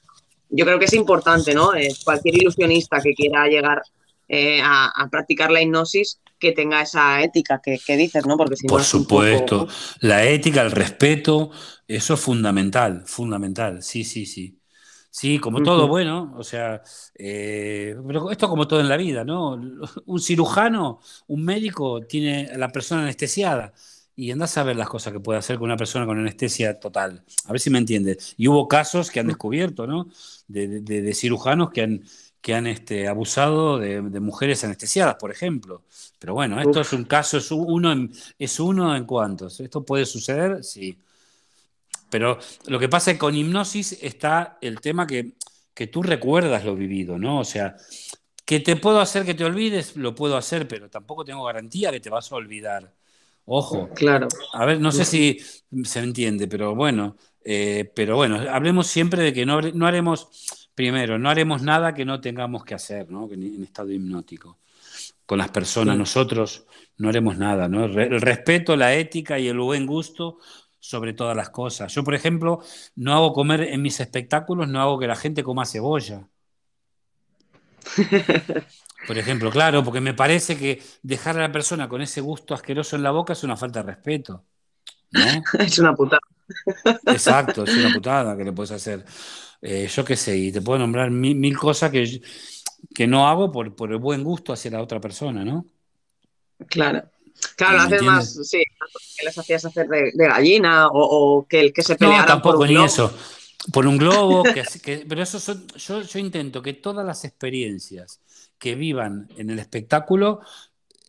yo creo que es importante, ¿no? Eh, cualquier ilusionista que quiera llegar eh, a, a practicar la hipnosis, que tenga esa ética que, que dices, ¿no? Porque si Por poco- supuesto, la ética, el respeto, eso es fundamental, fundamental, sí, sí, sí. Sí, como todo, bueno, o sea, eh, pero esto como todo en la vida, ¿no? [laughs] Un cirujano, un médico tiene a la persona anestesiada y andás a ver las cosas que puede hacer con una persona con anestesia total. A ver si me entiendes. Y hubo casos que han descubierto, ¿no? De- de- de cirujanos que han, que han este, abusado de, de mujeres anestesiadas, por ejemplo. Pero bueno, esto Uf. es un caso, es uno en, es uno en cuantos. ¿Esto puede suceder? Sí. Pero lo que pasa es que con hipnosis está el tema que, que tú recuerdas lo vivido, ¿no? O sea, que te puedo hacer que te olvides, lo puedo hacer, pero tampoco tengo garantía que te vas a olvidar. Ojo. Claro. A ver, no sé si se entiende, pero bueno, eh, pero bueno, hablemos siempre de que no, no haremos, primero, no haremos nada que no tengamos que hacer, ¿no? En, en estado hipnótico. Con las personas, Sí. nosotros no haremos nada, ¿no? El respeto, la ética y el buen gusto sobre todas las cosas. Yo, por ejemplo, no hago comer en mis espectáculos, no hago que la gente coma cebolla. [laughs] Por ejemplo, claro, porque me parece que dejar a la persona con ese gusto asqueroso en la boca es una falta de respeto. ¿No? [laughs] Es una putada. Exacto, es una putada que le puedes hacer. Eh, yo qué sé, y te puedo nombrar mil, mil cosas que, que no hago por, por el buen gusto hacia la otra persona, ¿no? Claro. Claro, ¿Me haces más, sí, que les hacías hacer de, de gallina o, o que el que se No, pelearan por tampoco un ni globo. eso. Por un globo, [laughs] que, que- pero eso son- yo, yo intento que todas las experiencias que vivan en el espectáculo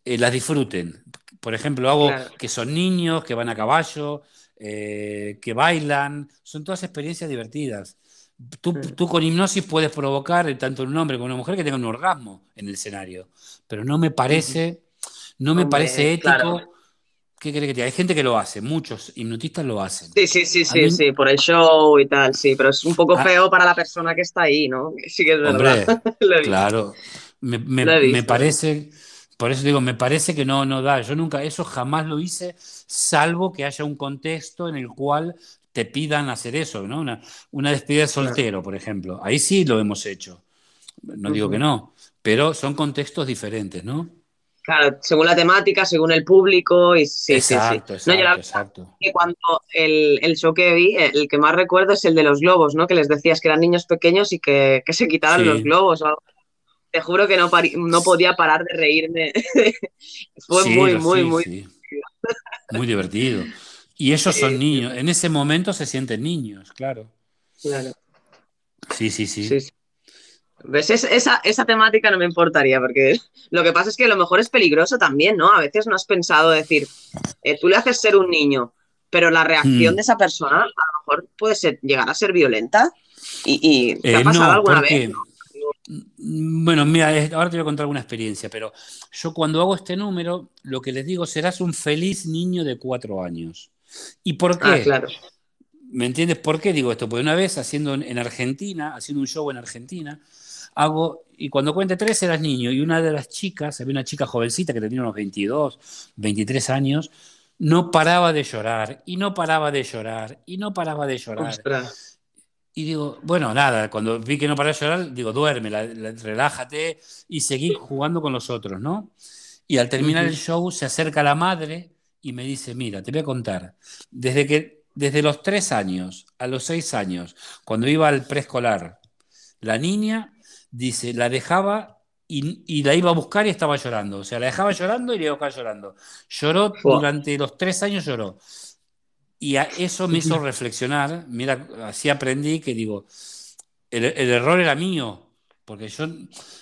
eh, las disfruten. Por ejemplo, hago Claro. que son niños, que van a caballo, eh, que bailan, son todas experiencias divertidas. Tú, tú con hipnosis puedes provocar eh, tanto un hombre como una mujer que tenga un orgasmo en el escenario, pero no me parece, no me Hombre, parece ético. claro. ¿Qué querés que te? Hay gente que lo hace, muchos hipnotistas lo hacen. Sí, sí, sí, A sí, mí- sí, por el show y tal, sí, pero es un poco Ah. feo para la persona que está ahí, ¿no? Sí que es verdad. Hombre, [laughs] Lo he visto. claro, me, me- Lo he me visto. parece, por eso digo, me parece que no, no da. Yo nunca, eso jamás lo hice, salvo que haya un contexto en el cual te pidan hacer eso, ¿no? Una, una despedida de soltero, por ejemplo. Ahí sí lo hemos hecho. No digo que no, pero son contextos diferentes, ¿no? Claro, según la temática, según el público y sí, exacto, sí, sí. No, exacto, exacto. que cuando el, el show que vi, el que más recuerdo es el de los globos, ¿no? Que les decías que eran niños pequeños y que, que se quitaran Sí. los globos. Te juro que no, no podía parar de reírme. [laughs] Fue Sí, muy, muy, muy... Muy divertido. Y ellos son niños, en ese momento se sienten niños, claro. Claro. Sí, sí, sí. Sí, sí. ¿Ves? Es- esa, esa temática no me importaría, porque [laughs] lo que pasa es que a lo mejor es peligroso también, ¿no? A veces no has pensado decir, eh, tú le haces ser un niño, pero la reacción Hmm. de esa persona a lo mejor puede ser, llegar a ser violenta. ¿Y, y te Eh, ha pasado no, alguna porque, vez? Mm, Bueno, mira, ahora te voy a contar una experiencia, pero yo cuando hago este número, lo que les digo, serás un feliz niño de cuatro años. ¿Y por qué? Ah, claro. ¿Me entiendes por qué digo esto? Porque una vez haciendo en en Argentina, haciendo un show en Argentina, hago, y cuando cuente tres eras niño, y una de las chicas, había una chica jovencita que tenía unos 22, 23 años, no paraba de llorar, y no paraba de llorar, y no paraba de llorar. Ostras. Y digo, bueno, nada, cuando vi que no paraba de llorar, digo, duerme, la- la- relájate y seguí jugando con los otros, ¿no? Y al terminar el show se acerca la madre y me dice, mira, te voy a contar, desde que, desde los tres años a los seis años, cuando iba al preescolar, la niña, dice, la dejaba y, y la iba a buscar y estaba llorando. O sea, la dejaba llorando y la iba a buscar llorando. Lloró durante los tres años, lloró. Y a- eso me hizo reflexionar. Mira, así aprendí que digo, el, el error era mío, porque yo,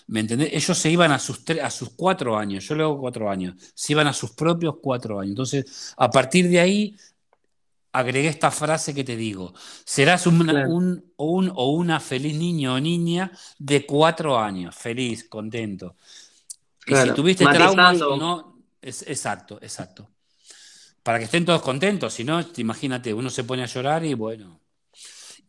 ¿me entendés? Ellos se iban a sus, a sus cuatro años, yo luego cuatro años, se iban a sus propios cuatro años. Entonces, a partir de ahí, agregué esta frase que te digo, serás un, Claro. un, o, un- o una feliz niño o niña de cuatro años, feliz, contento. Y si Claro, tuviste traumas, matizando. no, es, exacto, exacto. Para que estén todos contentos, si no, imagínate, uno se pone a llorar y bueno.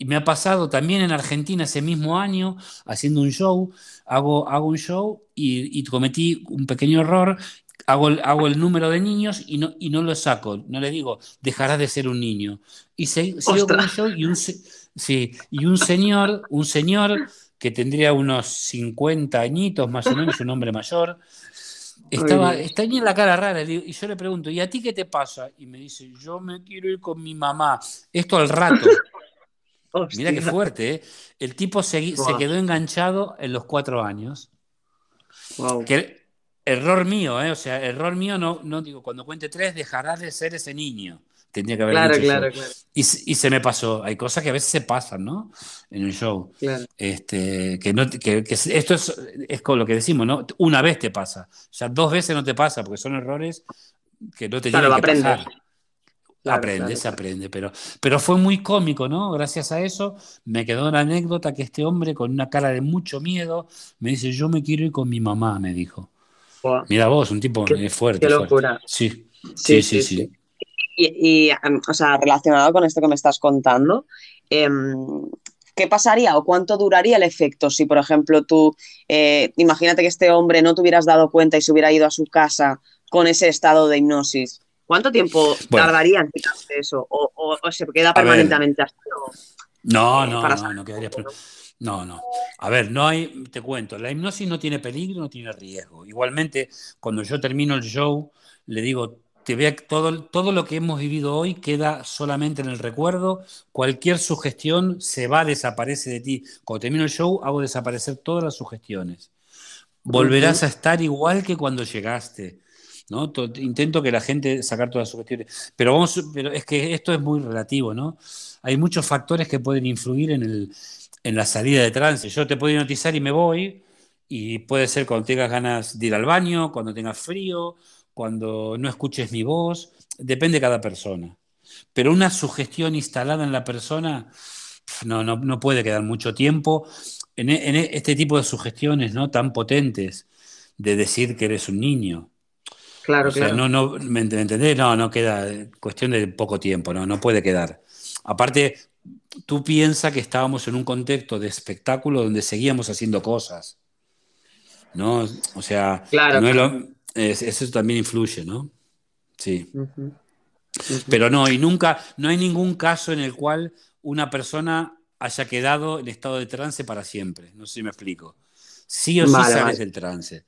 Y me ha pasado también en Argentina ese mismo año, haciendo un show, hago, hago un show y, y cometí un pequeño error, hago el, hago el número de niños y no, y no lo saco, no le digo, dejarás de ser un niño. Y se- sigo con Ostras. show y un, sí, y un señor, un señor que tendría unos 50 añitos más o menos, un hombre mayor, estaba, en la cara rara, y yo le pregunto, ¿y a ti qué te pasa? Y me dice, yo me quiero ir con mi mamá. Esto al rato. Mira qué fuerte, ¿eh? El tipo se, quedó enganchado en los cuatro años. Que error mío, ¿eh? O sea, error mío, no, no digo, cuando cuente tres dejarás de ser ese niño. Tendría que haber Claro, dicho claro, claro, Y, se- y se me pasó. Hay cosas que a veces se pasan, ¿no? En el show. claro. Este, que no, que, que esto es, es con lo que decimos, ¿no? Una vez te pasa. Ya dos veces no te pasa, porque son errores que no te Claro, que aprendes. pasar. Claro, aprende, claro, se aprende, pero, pero fue muy cómico, ¿no? Gracias a eso me quedó la anécdota que este hombre con una cara de mucho miedo me dice, yo me quiero ir con mi mamá, me dijo. Mira vos, un tipo Qué- eh, fuerte, qué locura. Sí, Sí, sí, sí, sí, sí. sí. Y, y, em, o sea, relacionado con esto que me estás contando, em, ¿qué pasaría o cuánto duraría el efecto si, por ejemplo, tú, eh, imagínate que este hombre no te hubieras dado cuenta y se hubiera ido a su casa con ese estado de hipnosis? ¿Cuánto tiempo Bueno. tardaría en quitarse eso? ¿O, o- o se queda permanentemente así? No, eh, no, no, no quedaría por- No, no. A ver, no hay, te cuento, la hipnosis no tiene peligro, no tiene riesgo. Igualmente, cuando yo termino el show, le digo, te vea todo, todo lo que hemos vivido hoy queda solamente en el recuerdo. Cualquier sugestión se va, desaparece de ti. Cuando termino el show, hago desaparecer todas las sugestiones. Volverás a estar igual que cuando llegaste. ¿No? To- Intento que la gente sacar todas sus cuestiones. Pero, vamos, pero es que esto es muy relativo, ¿no? Hay muchos factores que pueden influir en, el, en la salida de trance. Yo te puedo hipnotizar y me voy, y puede ser cuando tengas ganas de ir al baño, cuando tengas frío, cuando no escuches mi voz, depende de cada persona. Pero una sugestión instalada en la persona no, no, no puede quedar mucho tiempo en, e- en e- este tipo de sugestiones ¿no? tan potentes de decir que eres un niño. Claro, O sea, claro. no, no, ¿me ent- me entendés? No, no queda, eh, cuestión de poco tiempo, no, no puede quedar. Aparte, tú piensas que estábamos en un contexto de espectáculo donde seguíamos haciendo cosas, ¿no? O sea, Claro, no es lo- es- eso también influye, ¿no? Sí. Pero no, y nunca, no hay ningún caso en el cual una persona haya quedado en estado de trance para siempre. No sé si me explico. Sí o sí sales vale. del trance.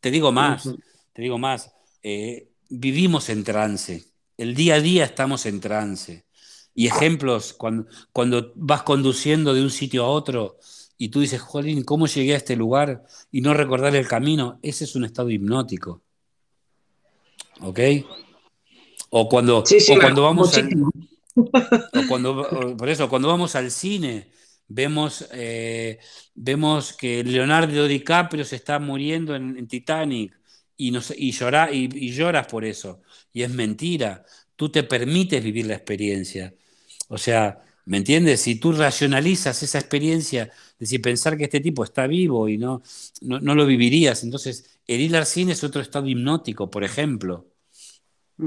Te digo más, te digo más. Eh, vivimos en trance. El día a día estamos en trance. Y ejemplos, cuando, cuando vas conduciendo de un sitio a otro y tú dices, Jolín, ¿cómo llegué a este lugar? Y no recordar el camino, ese es un estado hipnótico. ¿Ok? O cuando, Sí, sí, o cuando vamos al, [laughs] o cuando, por eso, cuando vamos al cine, vemos, eh, vemos que Leonardo DiCaprio se está muriendo en, en Titanic y, nos, y, llora- y, y lloras por eso. Y es mentira. Tú te permites vivir la experiencia. O sea, ¿me entiendes? Si tú racionalizas esa experiencia, es decir, pensar que este tipo está vivo y no, no, no lo vivirías. Entonces, el ir al cine es otro estado hipnótico, por ejemplo.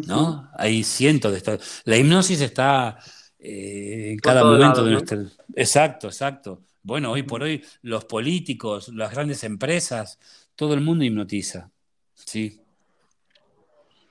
¿no? Hay cientos de estados. La hipnosis está eh, en cada momento de ¿no? nuestra... Exacto, exacto. Bueno, hoy por hoy los políticos, las grandes empresas, todo el mundo hipnotiza. Sí.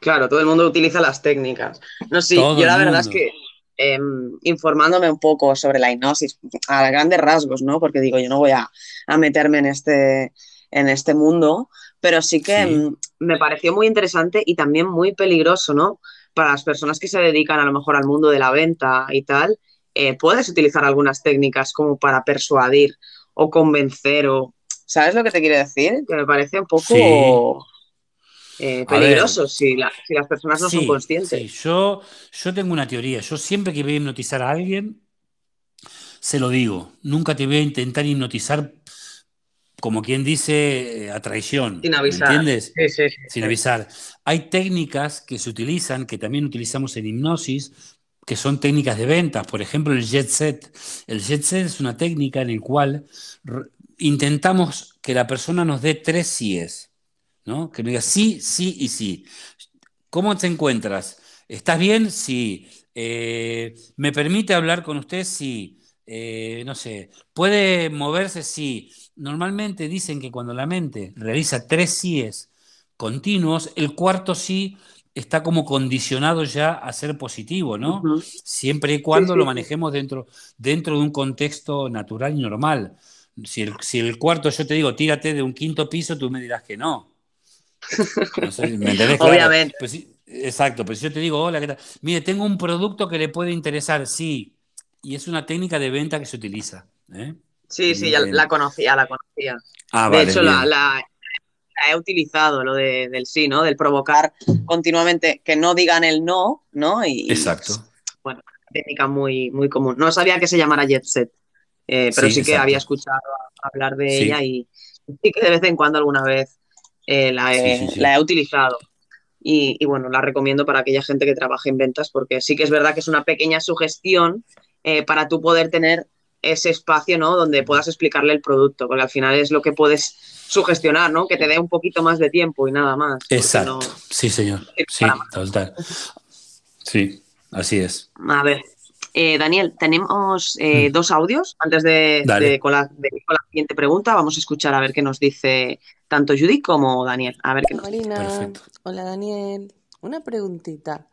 Claro, todo el mundo utiliza las técnicas. No sé, Todo yo la verdad es que em, informándome un poco sobre la hipnosis, a grandes rasgos, ¿no? Porque digo, yo no voy a, a meterme en este, en este mundo, pero sí que Sí. em, me pareció muy interesante y también muy peligroso, ¿no? Para las personas que se dedican a lo mejor al mundo de la venta y tal, eh, puedes utilizar algunas técnicas como para persuadir o convencer o... ¿Sabes lo que te quiero decir? Que me parece un poco Sí. Eh, A ver, peligroso si, la- si las personas no son conscientes. sí. Yo, yo tengo una teoría. Yo siempre que voy a hipnotizar a alguien, se lo digo. Nunca te voy a intentar hipnotizar, como quien dice, eh, a traición. Sin ¿Me avisar. entiendes? Sí, sí, sí, Sin avisar. Hay técnicas que se utilizan, que también utilizamos en hipnosis, que son técnicas de ventas. Por ejemplo, el jet set. El jet set es una técnica en la cual intentamos que la persona nos dé tres síes, ¿no? Que nos diga sí, sí y sí. ¿Cómo te encuentras? ¿Estás bien? Sí. Eh, ¿me permite hablar con usted? Sí. Eh, no sé. ¿Puede moverse? Sí. Normalmente dicen que cuando la mente realiza tres síes continuos, el cuarto sí está como condicionado ya a ser positivo, ¿no? Siempre y cuando lo manejemos dentro, dentro de un contexto natural y normal. Si el, si el cuarto yo te digo, tírate de un quinto piso, tú me dirás que no. No sé, ¿me entendés? [laughs] Claro. Obviamente. Pues sí, exacto, si yo te digo, hola, ¿qué tal? Mire, tengo un producto que le puede interesar, sí. Y es una técnica de venta que se utiliza. ¿eh? Sí, sí, ya En- la conocía, la conocía. Ah, De vale, hecho, la, bien. la- la he utilizado, lo de- del sí, ¿no? Del provocar continuamente que no digan el no, ¿no? Y, Exacto. bueno, técnica muy, muy común. No sabía que se llamara jet set, eh, pero Sí, sí, que había escuchado hablar de Sí. ella y sí que de vez en cuando alguna vez eh, la, he, Sí, sí, sí. la he utilizado. Y, y bueno, la recomiendo para aquella gente que trabaje en ventas porque sí que es verdad que es una pequeña sugestión eh, para tú poder tener ese espacio, ¿no? Donde puedas explicarle el producto, porque al final es lo que puedes sugestionar, ¿no? Que te dé un poquito más de tiempo y nada más. Exacto. no- Sí, señor. Sí, total. Sí, así es. A ver, eh, Daniel, tenemos eh, Mm. dos audios antes de, de con la, de ir con la siguiente pregunta. Vamos a escuchar a ver qué nos dice tanto Judy como Daniel. A ver qué nos Marina, hola Daniel. Una preguntita.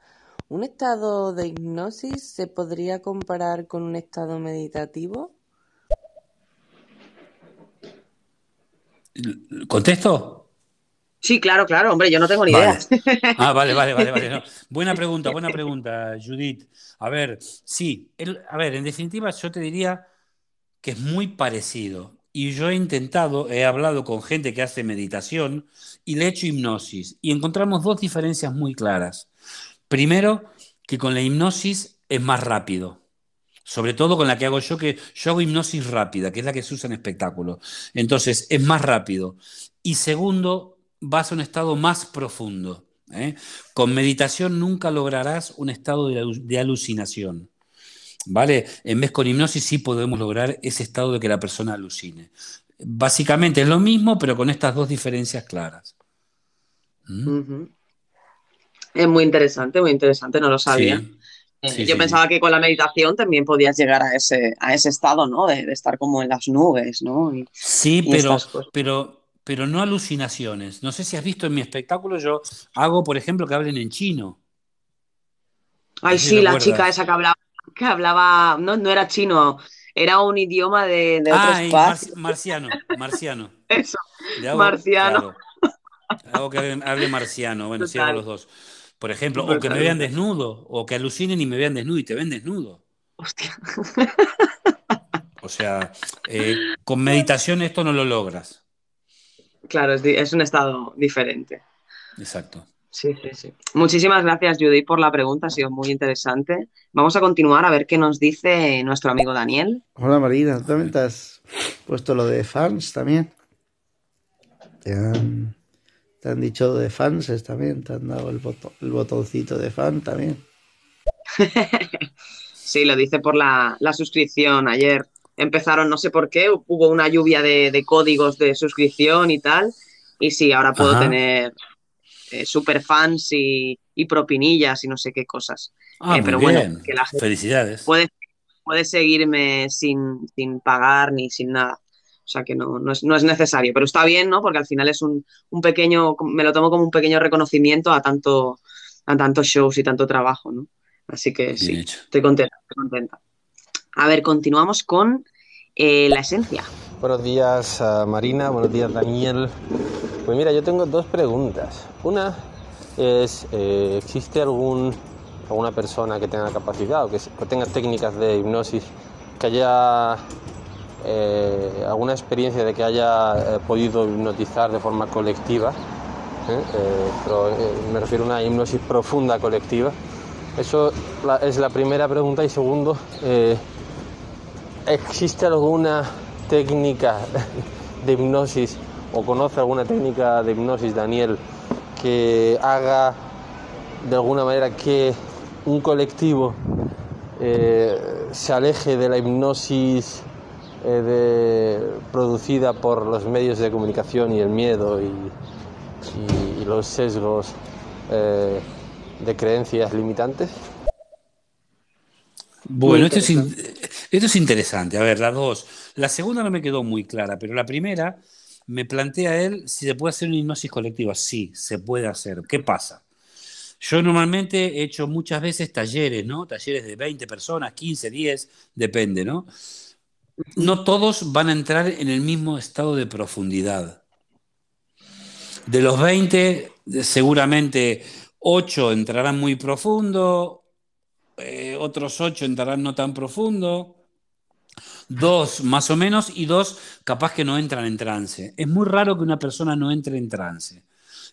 ¿Un estado de hipnosis se podría comparar con un estado meditativo? ¿Contesto? Sí, claro, claro, hombre, yo no tengo ni Vale. idea. [laughs] Ah, vale, vale, vale, vale. no. Buena pregunta, buena pregunta, Judith. A ver, sí, el- a ver, en definitiva yo te diría que es muy parecido. Y yo he intentado, he hablado con gente que hace meditación y le he hecho hipnosis y encontramos dos diferencias muy claras. Primero, que con la hipnosis es más rápido. Sobre todo con la que hago yo, que yo hago hipnosis rápida, que es la que se usa en espectáculos. Entonces, es más rápido. Y segundo, vas a un estado más profundo. ¿eh? Con meditación nunca lograrás un estado de, alu- de alucinación. ¿Vale? En vez con hipnosis sí podemos lograr ese estado de que la persona alucine. Básicamente es lo mismo, pero con estas dos diferencias claras. ¿Mm? Es muy interesante, muy interesante, no lo sabía. Sí, Eh, sí, yo sí, pensaba sí. que con la meditación también podías llegar a ese, a ese estado, ¿no? De, de estar como en las nubes, ¿no? Y, Sí, y pero, pero, pero no alucinaciones. No sé si has visto en mi espectáculo, yo hago, por ejemplo, que hablen en chino. No Ay, si sí, la chica esa que hablaba, que hablaba, no, no era chino, era un idioma de, de Ah, mar- marciano, marciano. [laughs] Eso, Le hago, marciano. claro, hago que hable, hable marciano. Bueno, sí hago los dos. Por ejemplo, o que me vean desnudo, o que alucinen y me vean desnudo y te ven desnudo. Hostia. O sea, eh, con meditación esto no lo logras. Claro, es, un estado diferente. Exacto. Sí, sí, sí. Muchísimas gracias, Judy, por la pregunta, ha sido muy interesante. Vamos a continuar a ver qué nos dice nuestro amigo Daniel. Hola Marina, ¿tú también te has puesto lo de fans también? Te han, te han dicho lo de fans también, te han dado el, boto- el botoncito de fan también. [laughs] Sí, lo dice por la, la suscripción. Ayer empezaron, no sé por qué, hubo una lluvia de, de códigos de suscripción y tal. Y sí, ahora puedo Ajá. tener eh, super fans y, y propinillas y no sé qué cosas. Ah, Eh, pero bueno, que la gente Felicidades. puede, puedes seguirme sin, sin pagar ni sin nada. O sea que no, no, es, no es necesario, pero está bien, ¿no? Porque al final es un, un pequeño, me lo tomo como un pequeño reconocimiento a tanto, a tantos shows y tanto trabajo, ¿no? Así que Bien sí, hecho. estoy contenta, estoy contenta. A ver, continuamos con eh, la esencia. Buenos días, ah, Marina. Buenos días, Daniel. Pues mira, yo tengo dos preguntas. Una es, eh, ¿existe algún, alguna persona que tenga capacidad o que, tenga técnicas de hipnosis que haya eh, alguna experiencia de que haya eh, podido hipnotizar de forma colectiva? ¿eh? Eh, eh, me refiero a una hipnosis profunda colectiva. Eso es la primera pregunta. Y segundo, eh, ¿Existe alguna técnica de hipnosis o conoce alguna técnica de hipnosis, Daniel, que haga de alguna manera que un colectivo eh, se aleje de la hipnosis eh, de- producida por los medios de comunicación y el miedo y, y- y los sesgos eh, de creencias limitantes? Bueno, esto es, esto es interesante. A ver, las dos. La segunda no me quedó muy clara, pero la primera me plantea él si se puede hacer una hipnosis colectiva. Sí, se puede hacer. ¿Qué pasa? Yo normalmente he hecho muchas veces talleres, ¿no? Talleres de 20 personas, 15, 10, depende, ¿no? No todos van a entrar en el mismo estado de profundidad. De los 20, seguramente 8 entrarán muy profundo, eh, otros 8 entrarán no tan profundo, dos más o menos y dos capaz que no entran en trance. Es muy raro que una persona no entre en trance.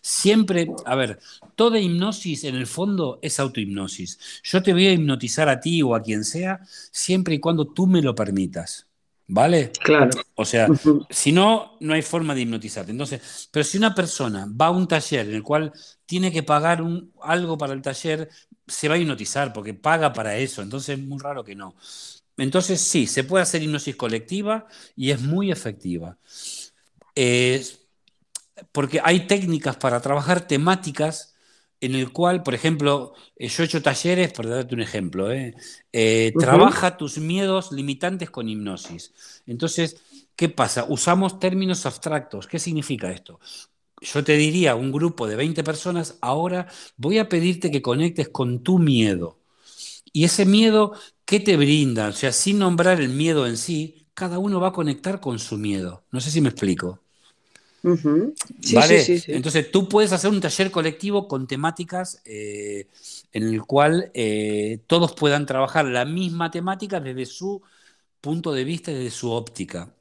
Siempre, a ver, toda hipnosis en el fondo es autohipnosis. Yo te voy a hipnotizar a ti o a quien sea siempre y cuando tú me lo permitas. ¿Vale? Claro. O sea, si no, no hay forma de hipnotizarte. Entonces, pero si una persona va a un taller en el cual tiene que pagar un- algo para el taller, se va a hipnotizar porque paga para eso. Entonces es muy raro que no. Entonces sí, se puede hacer hipnosis colectiva y es muy efectiva. Eh, porque hay técnicas para trabajar temáticas en el cual, por ejemplo, eh, yo he hecho talleres, por darte un ejemplo, ¿eh? Eh, trabaja tus miedos limitantes con hipnosis. Entonces, ¿qué pasa? Usamos términos abstractos. ¿Qué significa esto? Yo te diría a un grupo de 20 personas, ahora voy a pedirte que conectes con tu miedo. Y ese miedo, ¿qué te brinda? O sea, sin nombrar el miedo en sí, cada uno va a conectar con su miedo. No sé si me explico. Sí, ¿Vale? sí, sí, sí. Entonces tú puedes hacer un taller colectivo con temáticas eh, en el cual eh, todos puedan trabajar la misma temática desde su punto de vista, desde su óptica.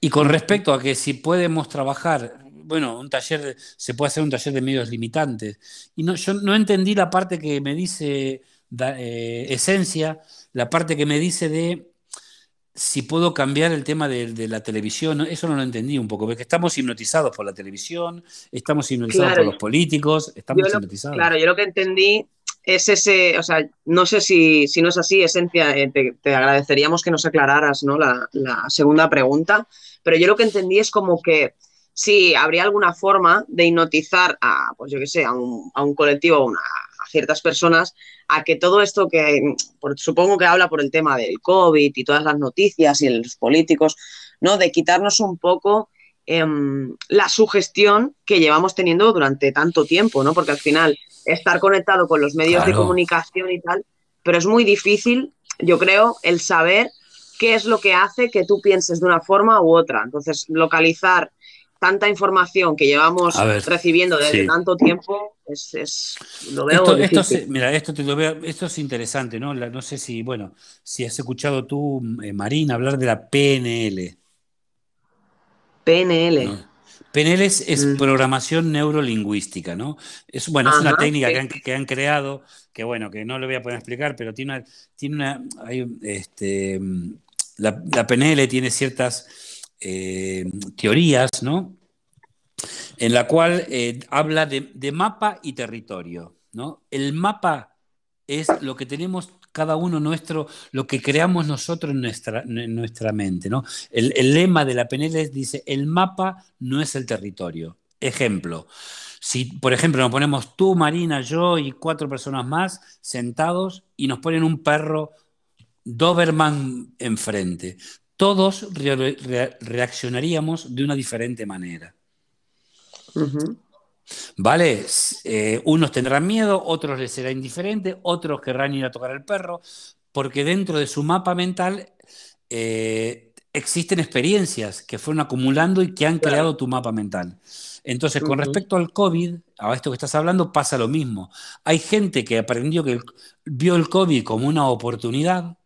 Y con respecto a que si podemos trabajar, bueno, un taller, se puede hacer un taller de medios limitantes. Y no, yo no entendí la parte que me dice da- eh, Esencia, la parte que me dice de si puedo cambiar el tema de, de la televisión, eso no lo entendí un poco, porque estamos hipnotizados por la televisión, estamos hipnotizados Claro. por los políticos, estamos lo- hipnotizados. Claro, yo lo que entendí es ese, o sea, no sé si, si no es así, Esencia, eh, te, te agradeceríamos que nos aclararas ¿no? la, la segunda pregunta, pero yo lo que entendí es como que si habría alguna forma de hipnotizar a, pues yo qué sé, a un, a un colectivo, a, una- a ciertas personas, a que todo esto que, por- supongo que habla por el tema del COVID y todas las noticias y los políticos, ¿no? De quitarnos un poco em, la sugestión que llevamos teniendo durante tanto tiempo, ¿no? Porque al final estar conectado con los medios de comunicación y tal, pero es muy difícil, yo creo, el saber qué es lo que hace que tú pienses de una forma u otra. Entonces, localizar tanta información que llevamos ver, recibiendo desde sí. tanto tiempo es, es- lo veo Esto, se- mira, esto te lo veo, esto es interesante, ¿no? La- no sé si, bueno, si has escuchado tú, eh, Marina, hablar de la PNL. PNL. ¿no? PNL es, es Mm. programación neurolingüística, ¿no? Es, bueno, es una técnica sí. que han, que han creado, que bueno, que no le voy a poder explicar, pero tiene una, tiene una, hay un- este, mm, la, la PNL tiene ciertas eh, teorías, ¿no? En la cual eh, habla de, mapa y territorio, ¿no? El mapa es lo que tenemos cada uno nuestro, lo que creamos nosotros en nuestra, en nuestra mente, ¿no? El, lema de la PNL dice, el mapa no es el territorio. Ejemplo, si por ejemplo nos ponemos tú, Marina, yo y cuatro personas más sentados y nos ponen un perro Doberman enfrente. Todos re- re- reaccionaríamos de una diferente manera. ¿Vale? Eh, unos tendrán miedo, otros les será indiferente, otros querrán ir a tocar al perro, porque dentro de su mapa mental eh, existen experiencias que fueron acumulando y que han Claro. creado tu mapa mental. Entonces, con respecto al COVID, a esto que estás hablando, pasa lo mismo. Hay gente que aprendió que vio el COVID como una oportunidad,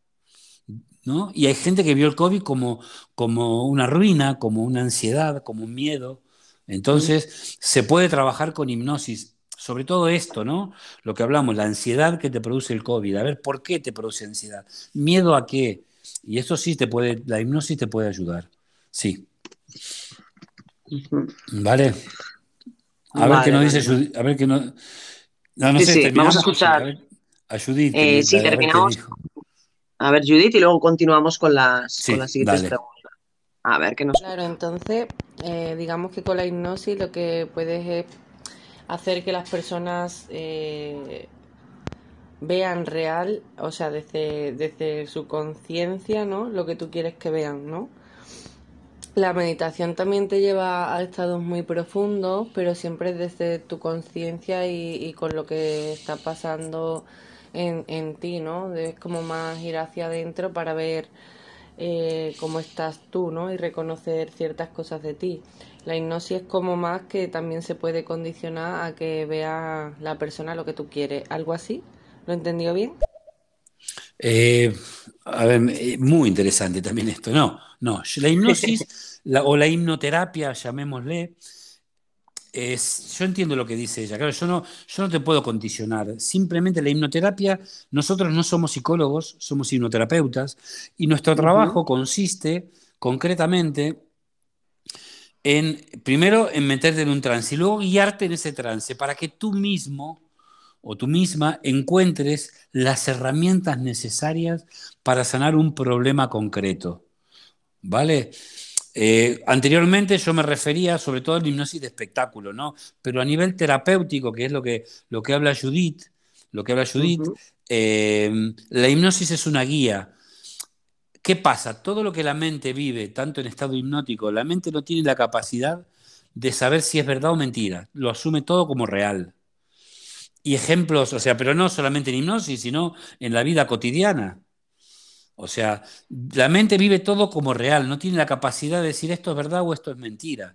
¿no? Y hay gente que vio el COVID como, como una ruina, como una ansiedad, como un miedo. Entonces, se puede trabajar con hipnosis, sobre todo esto, ¿no? Lo que hablamos, la ansiedad que te produce el COVID. A ver, ¿por qué te produce ansiedad? ¿Miedo a qué? Y eso sí te puede, la hipnosis te puede ayudar. Sí. ¿Vale? A ver qué nos dice Judith. A ver qué no. No, no Sí, sé, sí, vamos a escuchar. A, ver, a Judith. Eh, sí, terminamos. A ver, Judith, y luego continuamos con las, Sí, con las siguientes dale. preguntas. A ver, ¿qué nos Claro, entonces, eh, digamos que con la hipnosis lo que puedes es hacer que las personas eh, vean real, o sea, desde, desde su conciencia, ¿no? Lo que tú quieres que vean, ¿no? La meditación también te lleva a estados muy profundos, pero siempre desde tu conciencia y, y con lo que está pasando en, en ti, ¿no? Debes como más ir hacia adentro para ver eh, cómo estás tú, ¿no? Y reconocer ciertas cosas de ti. La hipnosis es como más que también se puede condicionar a que vea la persona lo que tú quieres. ¿Algo así? ¿Lo he entendido bien? Eh, a ver, eh, muy interesante también esto. No, no, la hipnosis [laughs] la- o la hipnoterapia, llamémosle, es, yo entiendo lo que dice ella. Claro, yo no, yo no te puedo condicionar. Simplemente la hipnoterapia, nosotros no somos psicólogos, somos hipnoterapeutas y nuestro trabajo consiste concretamente en, primero, en meterte en un trance y luego guiarte en ese trance para que tú mismo o tú misma encuentres las herramientas necesarias para sanar un problema concreto. ¿Vale? Eh, anteriormente yo me refería sobre todo a la hipnosis de espectáculo, ¿no? Pero a nivel terapéutico, que es lo que, lo que habla Judith, lo que habla Judith, eh, la hipnosis es una guía. ¿Qué pasa? Todo lo que la mente vive, tanto en estado hipnótico, la mente no tiene la capacidad de saber si es verdad o mentira. Lo asume todo como real. Y ejemplos, o sea, pero no solamente en hipnosis, sino en la vida cotidiana. O sea, la mente vive todo como real, no tiene la capacidad de decir esto es verdad o esto es mentira.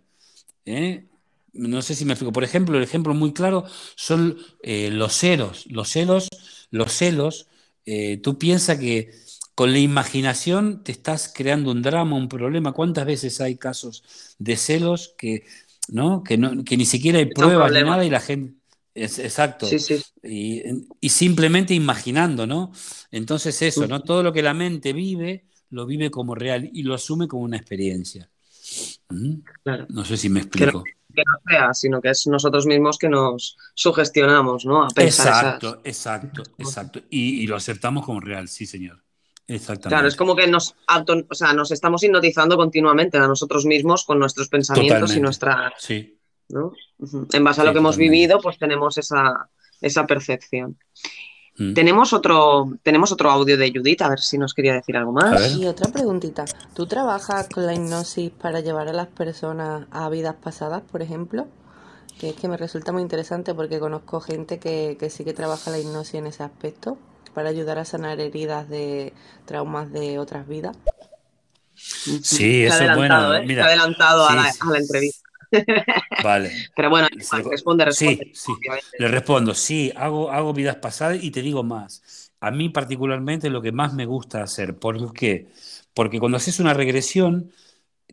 ¿eh? No sé si me explico. Por ejemplo, el ejemplo muy claro son eh, los celos. Los celos, los celos, eh, tú piensas que con la imaginación te estás creando un drama, un problema. ¿Cuántas veces hay casos de celos que, ¿no? que, no, que ni siquiera hay pruebas ni nada y la gente... Es, exacto. Sí, sí. Y, y simplemente imaginando, ¿no? Entonces eso, ¿no? Todo lo que la mente vive, lo vive como real y lo asume como una experiencia. ¿Mm? Claro. No sé si me explico. que no sea, sino que es nosotros mismos que nos sugestionamos, ¿no? A pensar Exacto, esas. exacto, exacto. Y, y lo aceptamos como real, sí, señor. Claro, es Exactamente. como que nos auto, o sea, nos estamos hipnotizando continuamente a nosotros mismos con nuestros pensamientos y nuestra, Sí, En base a lo sí, que hemos vivido, pues tenemos esa, esa percepción. Mm. Tenemos otro, tenemos otro audio de Judith, a ver si nos quería decir algo más. Y otra preguntita. ¿Tú trabajas con la hipnosis para llevar a las personas a vidas pasadas, por ejemplo? Que es que me resulta muy interesante porque conozco gente que, que sí que trabaja la hipnosis en ese aspecto para ayudar a sanar heridas de traumas de otras vidas. Sí, Se ha eso es adelantado, bueno. ¿eh? Se ha Mira, adelantado la, a la entrevista. Vale. [laughs] Pero bueno, responde, responde, Sí, sí. Le respondo, sí, hago, hago vidas pasadas y te digo más. A mí particularmente lo que más me gusta hacer. ¿Por qué? Porque cuando haces una regresión,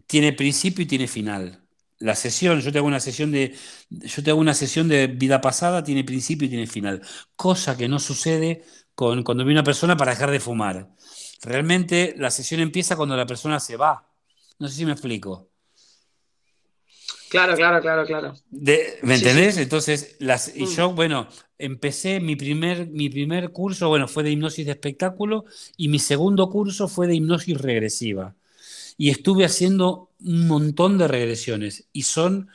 tiene principio y tiene final. La sesión, yo te hago una sesión de, yo te hago una sesión de vida pasada, tiene principio y tiene final. Cosa que no sucede con, cuando viene una persona para dejar de fumar. Realmente la sesión empieza cuando la persona se va. No sé si me explico. Claro, claro, claro, claro. De- ¿me Sí, sí. entendés? Entonces, las, y Mm. yo, bueno, empecé mi primer, mi primer curso, bueno, fue de hipnosis de espectáculo y mi segundo curso fue de hipnosis regresiva. Y estuve haciendo un montón de regresiones y son,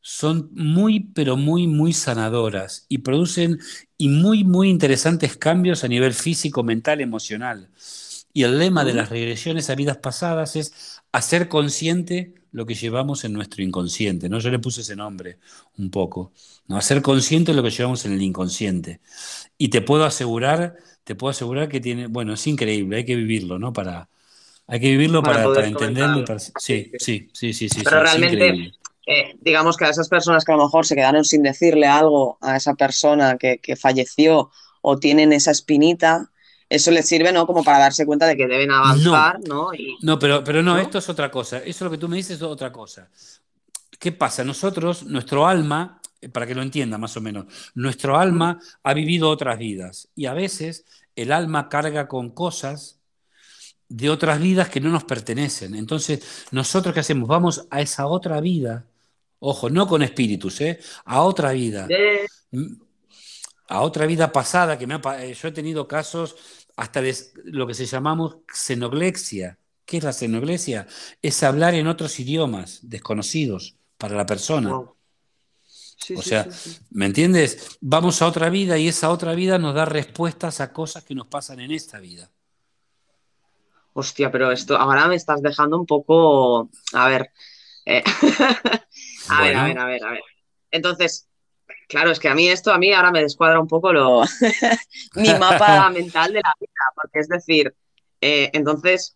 son muy, pero muy, muy sanadoras y producen y muy, muy interesantes cambios a nivel físico, mental, emocional. Y el lema de las regresiones a vidas pasadas es hacer consciente lo que llevamos en nuestro inconsciente. ¿no? Yo le puse ese nombre un poco. ¿no? Hacer consciente lo que llevamos en el inconsciente. Y te puedo asegurar, te puedo asegurar que tiene, bueno, es increíble, hay que vivirlo, ¿no? Para, hay que vivirlo para, para, entenderlo. Y para, sí, sí, sí, sí, sí. Pero realmente, eh, digamos que a esas personas que a lo mejor se quedaron sin decirle algo a esa persona que, que falleció o tienen esa espinita, eso les sirve, ¿no? Como para darse cuenta de que deben avanzar, ¿no? ¿no? Y, no, pero, pero no, esto es otra cosa. Eso lo que tú me dices es otra cosa. ¿Qué pasa? Nosotros, nuestro alma, eh, para que lo entienda más o menos, nuestro alma ha vivido otras vidas y a veces el alma carga con cosas de otras vidas que no nos pertenecen. Entonces, nosotros qué hacemos? Vamos a esa otra vida, ojo, no con espíritus, ¿eh? a otra vida. A otra vida pasada, que me ha, eh, yo he tenido casos hasta lo que se llamamos xenoglexia. ¿Qué es la xenoglexia? Es hablar en otros idiomas desconocidos para la persona. o sea, ¿me entiendes? Vamos a otra vida y esa otra vida nos da respuestas a cosas que nos pasan en esta vida. Hostia, pero esto ahora me estás dejando un poco. A ver. Eh, [laughs] a ver, a ver, a ver, a ver. Entonces, claro, es que a mí esto, a mí ahora me descuadra un poco lo [laughs] mi mapa [laughs] mental de la vida, porque es decir, eh, entonces,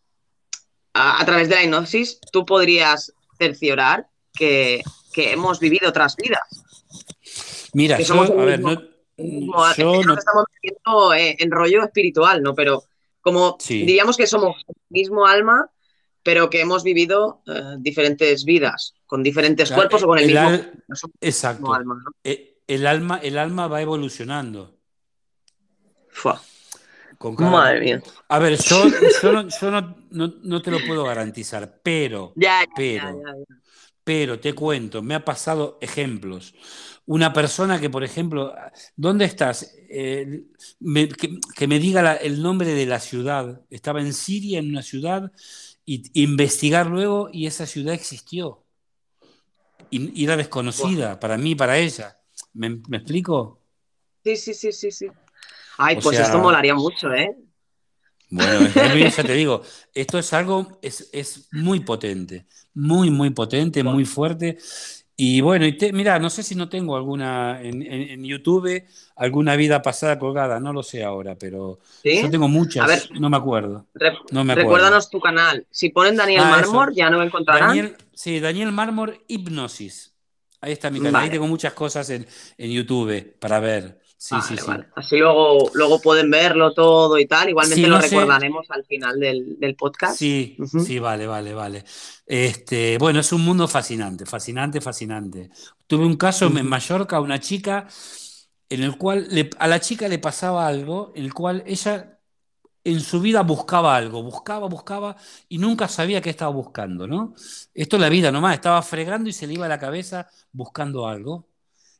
a, través de la hipnosis, tú podrías cerciorar que, que hemos vivido otras vidas. Mira, yo, a ver, no, yo no... estamos viviendo eh, en rollo espiritual, ¿no? Pero como diríamos que somos el mismo alma, pero que hemos vivido eh, diferentes vidas, con diferentes cuerpos o con el, mismo, exacto. alma. El, alma. El alma va evolucionando. Madre mía. A ver, yo, [laughs] no, te lo puedo garantizar, pero, pero, pero te cuento, me ha pasado ejemplos una persona que, por ejemplo, ¿dónde estás? Eh, que, me diga el nombre de la ciudad. Estaba en Siria, en una ciudad, y investigar luego, y esa ciudad existió. Y, era desconocida para mí, para ella. ¿Me, explico? Sí, sí, sí, sí, sí. Ay, pues esto molaría mucho, ¿eh? Bueno, ya te digo, esto es algo, es, es muy potente, muy, muy potente, muy fuerte. Y bueno, y mira, no sé si no tengo alguna en, YouTube, alguna vida pasada colgada, no lo sé ahora, pero yo tengo muchas, no me acuerdo. no me Recuérdanos tu canal. Si ponen Daniel ah, Marmor, ya no me encontrarán. Daniel, sí, Daniel Marmor Hipnosis. Ahí está mi canal. Ahí tengo muchas cosas en, en YouTube para ver. Sí, sí, sí. Así luego, luego pueden verlo todo y tal. Igualmente lo recordaremos al final del, podcast. Sí, sí, vale, vale, vale. Este, bueno, es un mundo fascinante, fascinante, fascinante. Tuve un caso en Mallorca, una chica, en el cual a la chica le pasaba algo, en el cual ella en su vida buscaba algo, buscaba, buscaba y nunca sabía qué estaba buscando, ¿no? Esto es la vida nomás, estaba fregando y se le iba a la cabeza buscando algo.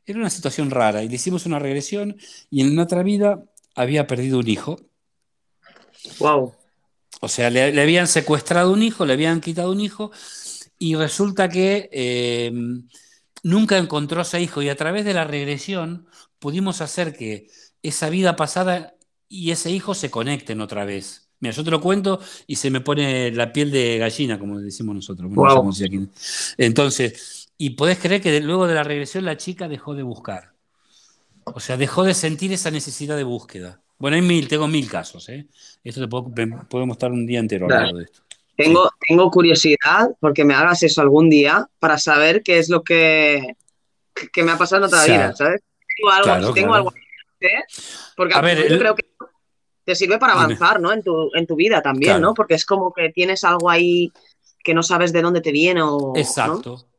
Era una situación rara y le hicimos una regresión y en otra vida había perdido un hijo. Wow. O sea, le, habían secuestrado un hijo, le habían quitado un hijo y resulta que eh, nunca encontró a ese hijo y a través de la regresión pudimos hacer que esa vida pasada y ese hijo se conecten otra vez. Mira, yo te lo cuento y se me pone la piel de gallina, como decimos nosotros. Entonces, y podés creer que luego de la regresión la chica dejó de buscar. O sea, dejó de sentir esa necesidad de búsqueda. Bueno, hay mil, tengo mil casos, ¿eh? Esto te puedo, podemos estar un día entero hablando de esto. Tengo, tengo curiosidad porque me hagas eso algún día para saber qué es lo que, que me ha pasado en otra vida, ¿sabes? Tengo algo, tengo algo porque a ver, yo creo que te sirve para avanzar, ¿no? En tu, en tu vida también, ¿no? Porque es como que tienes algo ahí que no sabes de dónde te viene o... Exacto.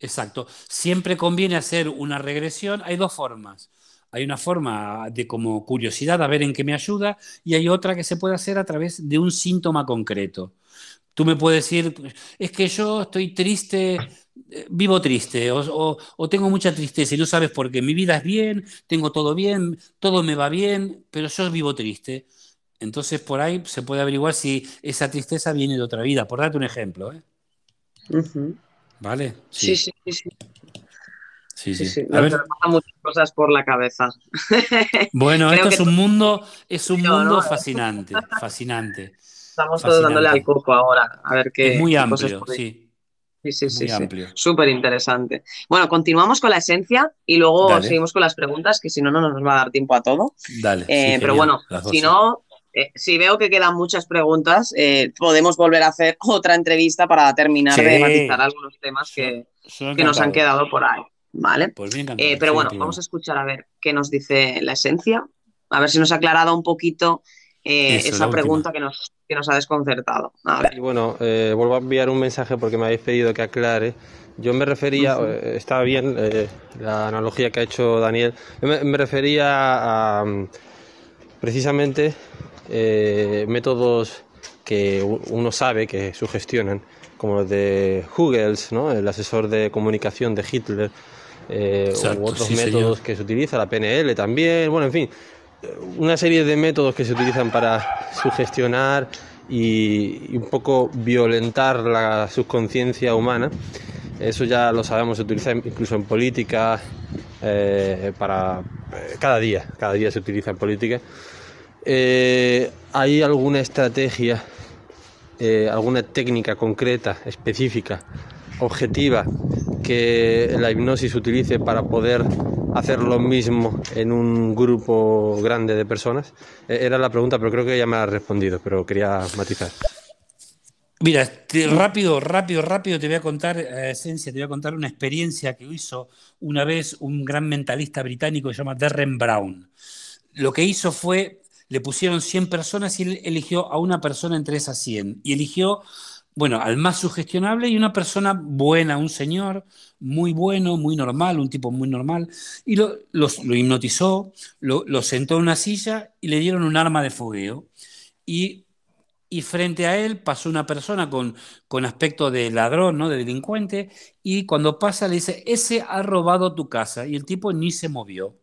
Exacto. Siempre conviene hacer una regresión. Hay dos formas. Hay una forma de como curiosidad a ver en qué me ayuda y hay otra que se puede hacer a través de un síntoma concreto. Tú me puedes decir, es que yo estoy triste, vivo triste o, tengo mucha tristeza y no sabes por qué. Mi vida es bien, tengo todo bien, todo me va bien, pero yo vivo triste. Entonces por ahí se puede averiguar si esa tristeza viene de otra vida. Por darte un ejemplo. ¿eh? ¿Vale? Sí, sí, sí. sí. Sí, sí. A ver. muchas cosas por la cabeza. [laughs] Bueno, esto es un mundo, es un mundo fascinante, fascinante. Estamos todos dándole al coco ahora, a ver qué Es muy amplio, sí. Sí, sí, sí, muy sí. amplio. Súper interesante. Bueno, continuamos con la esencia y luego Dale. seguimos con las preguntas, que si no, no nos va a dar tiempo a todo. Dale. sí, Eh, pero genial, bueno, si 12. no, eh, si veo que quedan muchas preguntas, eh, podemos volver a hacer [laughs] otra entrevista para terminar de matizar algunos temas que, que nos han quedado por ahí. ¿Vale? Pues bien pero bueno, vamos a escuchar a ver qué nos dice la esencia, a ver si nos ha aclarado un poquito eh, Eso, esa pregunta que nos, que nos ha desconcertado. A ver. Y bueno, eh, vuelvo a enviar un mensaje porque me habéis pedido que aclare. Yo me refería, eh, está bien eh, la analogía que ha hecho Daniel, yo me, me refería a mm, precisamente eh, métodos que uno sabe que sugestionan, como los de Hugels, ¿no? el asesor de comunicación de Hitler, eh, Exacto, u otros sí, métodos señor. que se utiliza, la PNL también, bueno, en fin, una serie de métodos que se utilizan para sugestionar y, un poco violentar la subconsciencia humana. Eso ya lo sabemos, se utiliza incluso en política, eh, para eh, cada día, cada día se utiliza en política. Eh, ¿Hay alguna estrategia, alguna técnica concreta, específica, objetiva, que la hipnosis utilice para poder hacer lo mismo en un grupo grande de personas? Eh, era la pregunta, pero creo que ya me ha respondido, pero quería matizar. Mira, te- rápido, rápido, rápido te voy a contar, eh, Esencia, te voy a contar una experiencia que hizo una vez un gran mentalista británico que se llama Derren Brown. Lo que hizo fue, le pusieron 100 personas y él eligió a una persona entre esas 100 y eligió, bueno, al más sugestionable y una persona buena, un señor muy bueno, muy normal, un tipo muy normal, y lo, los- lo hipnotizó, lo, lo sentó en una silla y le dieron un arma de fogueo. Y y frente a él pasó una persona con, con aspecto de ladrón, ¿no? de delincuente, y cuando pasa le dice, ese ha robado tu casa, y el tipo ni se movió.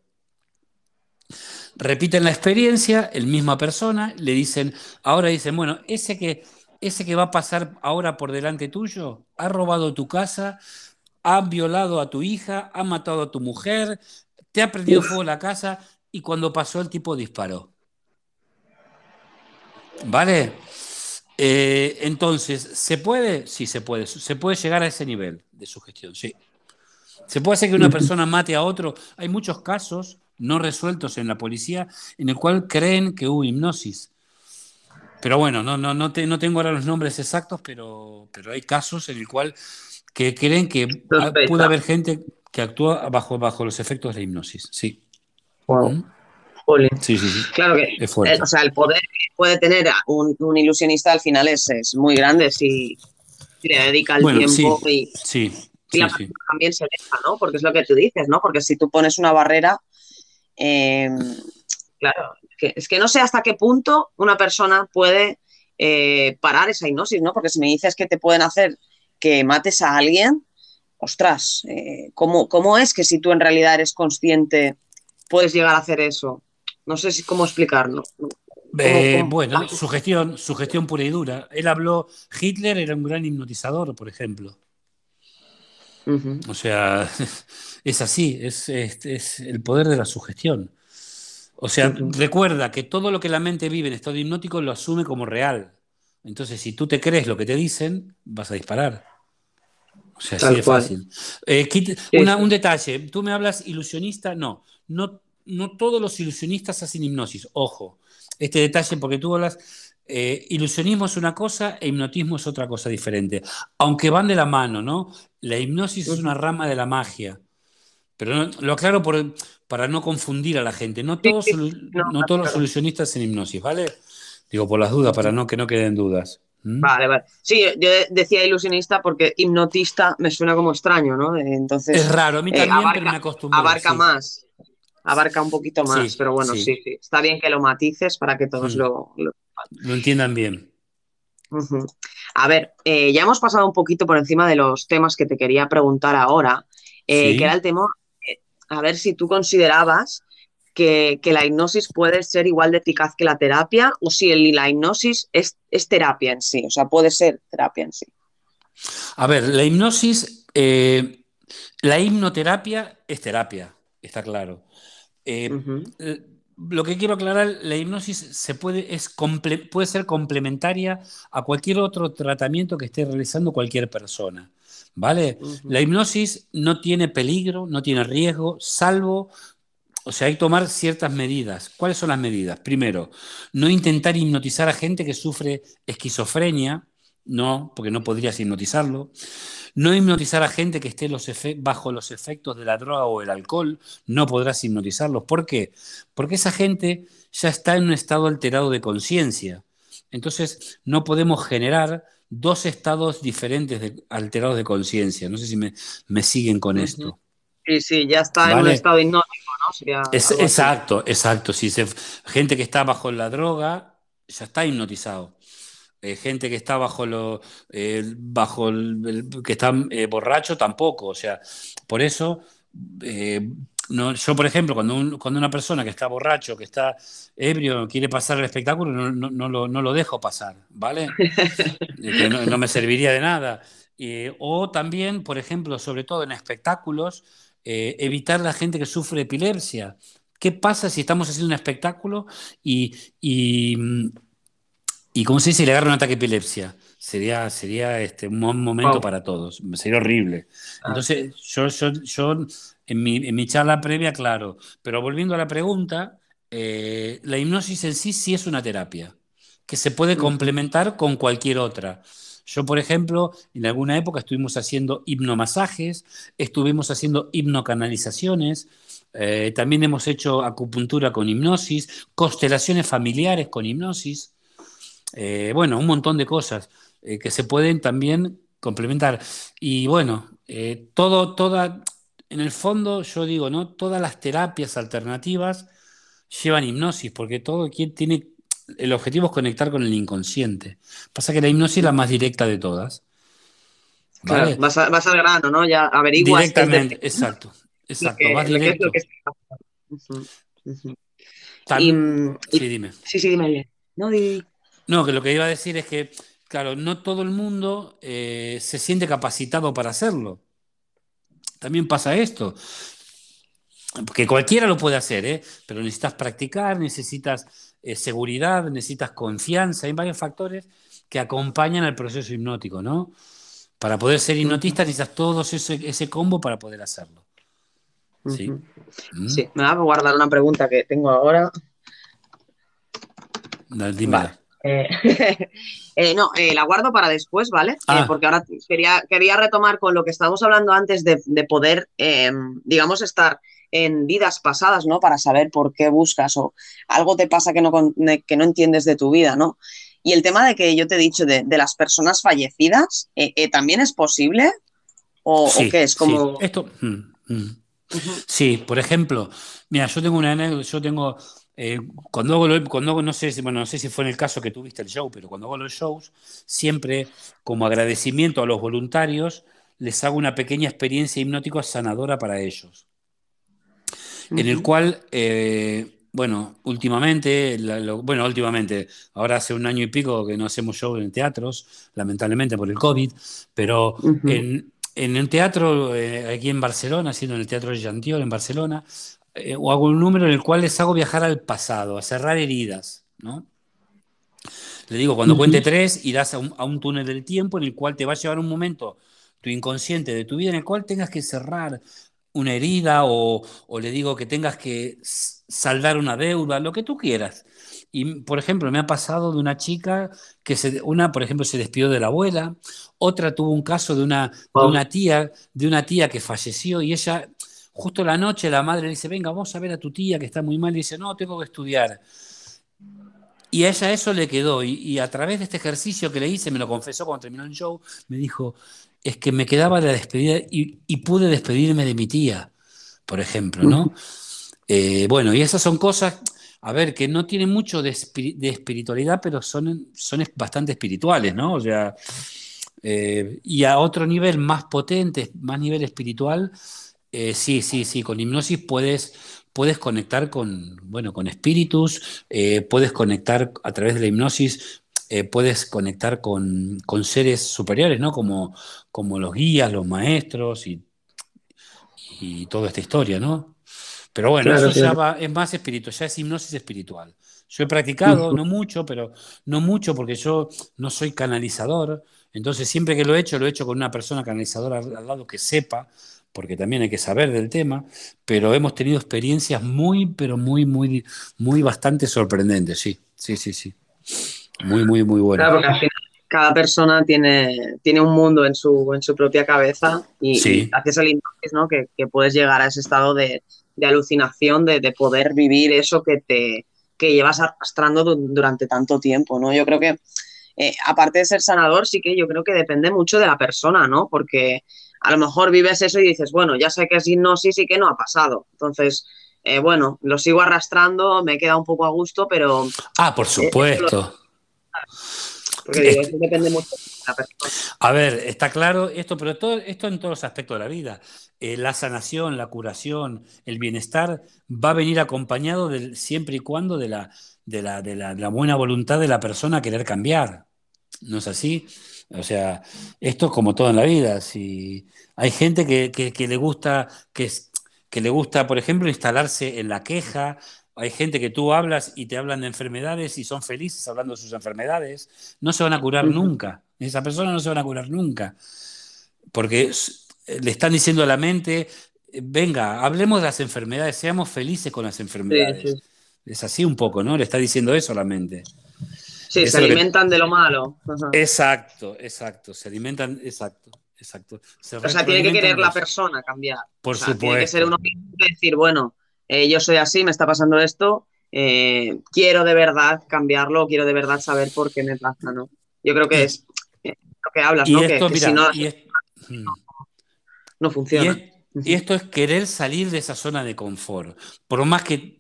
Repiten la experiencia, el misma persona, le dicen, ahora dicen, bueno, ese que, ese que va a pasar ahora por delante tuyo, ha robado tu casa, ha violado a tu hija, ha matado a tu mujer, te ha prendido fuego la casa, y cuando pasó el tipo disparó. ¿Vale? Eh, entonces, ¿se puede? Sí, se puede. Se puede llegar a ese nivel de sugestión, sí. ¿Se puede hacer que una persona mate a otro? Hay muchos casos no resueltos en la policía en el cual creen que hubo hipnosis. Pero bueno, no, no, no, te- no tengo ahora los nombres exactos, pero, pero hay casos en el cual que creen que puede haber gente que actúa bajo, bajo los efectos de la hipnosis. Sí. Wow. ¿Mm? Sí, sí, sí. Claro que, Es fuerte. eh, o sea, el poder que puede tener un, un ilusionista al final es, es muy grande si, si le dedica el Bueno, tiempo y, y la también se deja, ¿no? Porque es lo que tú dices, ¿no? Porque si tú pones una barrera, eh, claro, que- es que no sé hasta qué punto una persona puede eh, parar esa hipnosis, ¿no? Porque si me dices que te pueden hacer que mates a alguien, ostras, eh, ¿cómo, cómo es que si tú en realidad eres consciente puedes llegar a hacer eso? No sé si cómo explicarlo. Eh, cómo- bueno, su gestión, su gestión pura y dura. Él habló, Hitler era un gran hipnotizador, por ejemplo. O sea, [laughs] es así, es, es- es el poder de la sugestión. O sea, recuerda que todo lo que la mente vive en estado hipnótico lo asume como real. Entonces, si tú te crees lo que te dicen, vas a disparar. O sea, así Tal de fácil. Eh, una- un detalle, tú me hablas ilusionista, no, no, no todos los ilusionistas hacen hipnosis, ojo, este detalle porque tú hablas, eh, ilusionismo es una cosa e hipnotismo es otra cosa diferente, aunque van de la mano, ¿no? La hipnosis es una rama de la magia, pero no- lo aclaro por- para no confundir a la gente, no todos, sí, solu- no, no todos los claro. ilusionistas hacen hipnosis, ¿vale? Digo, por las dudas, para no, que no queden dudas. ¿Mm? Vale, vale. Sí, yo decía ilusionista porque hipnotista me suena como extraño, ¿no? Eh, Entonces, Es raro, a mí eh, también, abarca- pero me acostumbré. abarca sí. más, abarca un poquito más, pero bueno, sí. Está bien que lo matices para que todos Mm. lo, lo- Lo entiendan bien. A ver, eh, ya hemos pasado un poquito por encima de los temas que te quería preguntar ahora, eh, Sí. que era el tema, a ver si tú considerabas que, que la hipnosis puede ser igual de eficaz que la terapia o si el- la hipnosis es, es terapia en sí, o sea, puede ser terapia en sí. A ver, la hipnosis, eh, la hipnoterapia es terapia, está claro. Eh, lo que quiero aclarar, la hipnosis se puede, es puede ser complementaria a cualquier otro tratamiento que esté realizando cualquier persona. ¿Vale? La hipnosis no tiene peligro, no tiene riesgo, salvo, o sea, hay que tomar ciertas medidas. ¿Cuáles son las medidas? Primero, no intentar hipnotizar a gente que sufre esquizofrenia, no, porque no podrías hipnotizarlo. No hipnotizar a gente que esté bajo los efectos de la droga o el alcohol, no podrás hipnotizarlos. ¿Por qué? Porque esa gente ya está en un estado alterado de conciencia. Entonces, no podemos generar dos estados diferentes de, alterados de conciencia. No sé si me, siguen con esto. Sí, sí, ya está en un estado hipnótico, ¿no? exacto, exacto. Si gente que está bajo la droga ya está hipnotizado. Eh, gente que está bajo lo eh, bajo el, que está eh, borracho tampoco. O sea, por eso no, yo, por ejemplo, cuando, cuando una persona que está borracho, que está ebrio, quiere pasar el espectáculo, no, no, lo, no lo, dejo pasar, ¿vale? [laughs] que no, me serviría de nada. o también, por ejemplo, sobre todo en espectáculos, evitar la gente que sufre epilepsia. ¿Qué pasa si estamos haciendo un espectáculo y, y, y ¿cómo se dice? Le agarra un ataque de epilepsia? Sería, sería este, un momento para todos, sería horrible. Ah. Entonces, yo, yo, yo en mi, charla previa, claro. Pero volviendo a la pregunta, eh, la hipnosis en sí sí es una terapia, que se puede complementar con cualquier otra. Yo, por ejemplo, en alguna época estuvimos haciendo hipnomasajes, estuvimos haciendo hipnocanalizaciones, eh, también hemos hecho acupuntura con hipnosis, constelaciones familiares con hipnosis, eh, bueno, un montón de cosas que se pueden también complementar. Y bueno, todo, toda, en el fondo yo digo, ¿no? Todas las terapias alternativas llevan hipnosis, porque todo tiene, el objetivo es conectar con el inconsciente. Pasa que la hipnosis es la más directa de todas. Claro, vas, al grano, ¿no? Ya averiguas. Directamente, exacto, exacto, vas directo. sí, dime. Sí, sí, dime bien. No, no, que lo que iba a decir es que, claro, no todo el mundo eh, se siente capacitado para hacerlo también pasa esto. Porque cualquiera lo puede hacer, ¿eh? pero necesitas practicar, necesitas eh, seguridad, necesitas confianza, hay varios factores que acompañan al proceso hipnótico, ¿no? Para poder ser hipnotista necesitas todo ese, combo para poder hacerlo. Sí. ¿Mm? sí, me va a guardar una pregunta que tengo ahora. Dime. Eh, [laughs] eh, no, eh, la guardo para después, ¿vale? Ah. porque ahora quería, quería retomar con lo que estábamos hablando antes de, poder, digamos, estar en vidas pasadas, ¿no? Para saber por qué buscas o algo te pasa que no, que no entiendes de tu vida, ¿no? Y el tema de que yo te he dicho de, las personas fallecidas, ¿también es posible? ¿O, qué es? Como... Sí. Esto... Mm, mm. Sí, por ejemplo, mira, yo tengo una anécdota, yo tengo eh, cuando hago, cuando no sé, bueno, no sé si fue en el caso que tuviste el show, pero cuando hago los shows, siempre como agradecimiento a los voluntarios, les hago una pequeña experiencia hipnótica sanadora para ellos. En el cual, eh, bueno, últimamente, bueno, últimamente, ahora hace un año y pico que no hacemos shows en teatros, lamentablemente por el COVID, pero en, en un teatro eh, aquí en Barcelona, haciendo en el Teatro de Jantiol en Barcelona, eh, o hago un número en el cual les hago viajar al pasado, a cerrar heridas, ¿no? Le digo, cuando cuente tres, irás a un, túnel del tiempo en el cual te va a llevar un momento, tu inconsciente de tu vida, en el cual tengas que cerrar una herida o, le digo que tengas que saldar una deuda, lo que tú quieras. Y, por ejemplo, me ha pasado de una chica que se, una, por ejemplo, se despidió de la abuela, otra tuvo un caso de una, de una tía, de una tía que falleció y ella Justo la noche la madre le dice, venga, vamos a ver a tu tía que está muy mal. Y dice, no, tengo que estudiar. Y a ella eso le quedó. Y, a través de este ejercicio que le hice, me lo confesó cuando terminó el show, me dijo, es que me quedaba la despedida y, pude despedirme de mi tía, por ejemplo, ¿no? Eh, bueno, y esas son cosas, a ver, que no tienen mucho de, espiritualidad, pero son, son bastante espirituales, ¿no? O sea, eh, y a otro nivel más potente, más nivel espiritual, eh, sí, sí, sí, con hipnosis puedes, puedes conectar con, bueno, con espíritus, eh, puedes conectar a través de la hipnosis, eh, puedes conectar con, seres superiores, ¿no? Como, como los guías, los maestros y, y toda esta historia, ¿no? Pero bueno, Claro, eso ya va- es más espiritual, ya es hipnosis espiritual. Yo he practicado, no mucho, pero no mucho porque yo no soy canalizador. Entonces, siempre que lo he hecho, lo he hecho con una persona canalizadora al, al lado que sepa, porque también hay que saber del tema. Pero hemos tenido experiencias muy, pero muy, muy, muy bastante sorprendentes. Sí, sí, sí, sí. Muy, muy, muy Claro, buenas. porque al final cada persona tiene, tiene un mundo en su, en su propia cabeza y, Sí. y haces el hipnosis, ¿no? Que, que puedes llegar a ese estado de, de alucinación, de, de poder vivir eso que te que llevas arrastrando du- durante tanto tiempo, ¿no? Yo creo que, eh, aparte de ser sanador, sí que yo creo que depende mucho de la persona, ¿no? Porque a lo mejor vives eso y dices, bueno, ya sé que es hipnosis y que no ha pasado. Entonces, eh, bueno, lo sigo arrastrando, me queda un poco a gusto, pero Ah, por supuesto. porque digo, eso depende mucho de la persona. A ver, está claro esto, pero todo esto en todos los aspectos de la vida. Eh, la sanación, la curación, el bienestar va a venir acompañado del, siempre y cuando de la, de la, de la, de la buena voluntad de la persona a querer cambiar. ¿No es así? O sea, esto es como todo en la vida. Si hay gente que, que- que le gusta, que, es- que le gusta, por ejemplo, instalarse en la queja. Hay gente que tú hablas y te hablan de enfermedades y son felices hablando de sus enfermedades. No se van a curar nunca. Esa persona no se van a curar nunca. Porque le están diciendo a la mente, venga, hablemos de las enfermedades, seamos felices con las Sí, enfermedades. sí. Es así un poco, ¿no? Le está diciendo eso a la mente. Sí, Eso se que- alimentan de lo malo. Ajá. Exacto, exacto. Se alimentan, exacto, exacto. Se O sea, tiene que querer la persona cambiar. Por O sea, tiene que ser supuesto. uno mismo y decir, bueno, eh, yo soy así, me está pasando esto, eh, quiero de verdad cambiarlo, quiero de verdad saber por qué me pasa, ¿no? Yo creo que Y- es eh, lo que hablas, Y ¿no? Que, esto, que mira, si no, y, es- mm. no Y funciona. es- y esto es querer salir de esa zona de confort. Por más que,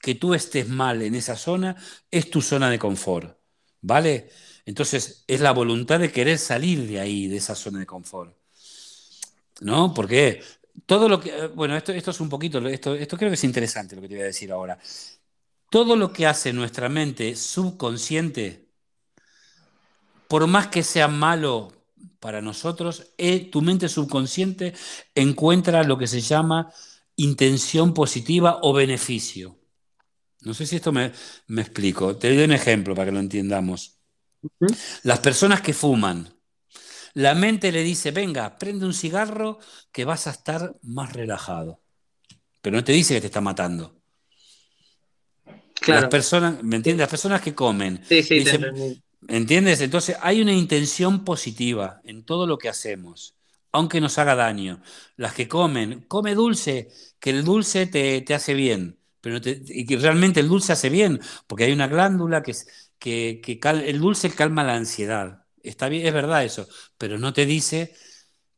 que tú estés mal en esa zona, es tu zona de confort. ¿Vale? Entonces, es la voluntad de querer salir de ahí, de esa zona de confort. ¿No? Porque todo lo que. eh, Bueno, esto, esto es un poquito. Esto, esto creo que es interesante lo que te voy a decir ahora. Todo lo que hace nuestra mente subconsciente, por más que sea malo para nosotros, eh, tu mente subconsciente encuentra lo que se llama intención positiva o beneficio. No sé si esto me, me explico. Te doy un ejemplo para que lo entendamos. Ujú. Las personas que fuman, la mente le dice, venga, prende un cigarro que vas a estar más relajado. Pero no te dice que te está matando. Las personas, ¿me entiendes? Las personas que comen, Sí, sí, dicen. ¿Entiendes? Entonces hay una intención positiva en todo lo que hacemos, aunque nos haga daño. Las que comen, come dulce, que el dulce te, te hace bien, pero te- y que realmente el dulce hace bien, porque hay una glándula que, es- que, que cal- el dulce calma la ansiedad. Está bien, es verdad eso, pero no te dice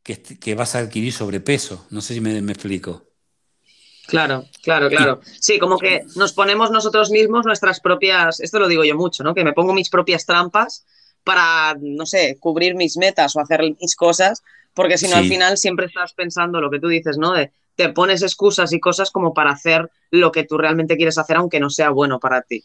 que, que vas a adquirir sobrepeso. No sé si me, me explico. Claro, claro, claro. Sí, como que nos ponemos nosotros mismos nuestras propias, esto lo digo yo mucho, ¿no? Que me pongo mis propias trampas para, no sé, cubrir mis metas o hacer mis cosas, porque si no al final siempre estás pensando lo que tú dices, ¿no? De te pones excusas y cosas como para hacer lo que tú realmente quieres hacer, aunque no sea bueno para ti.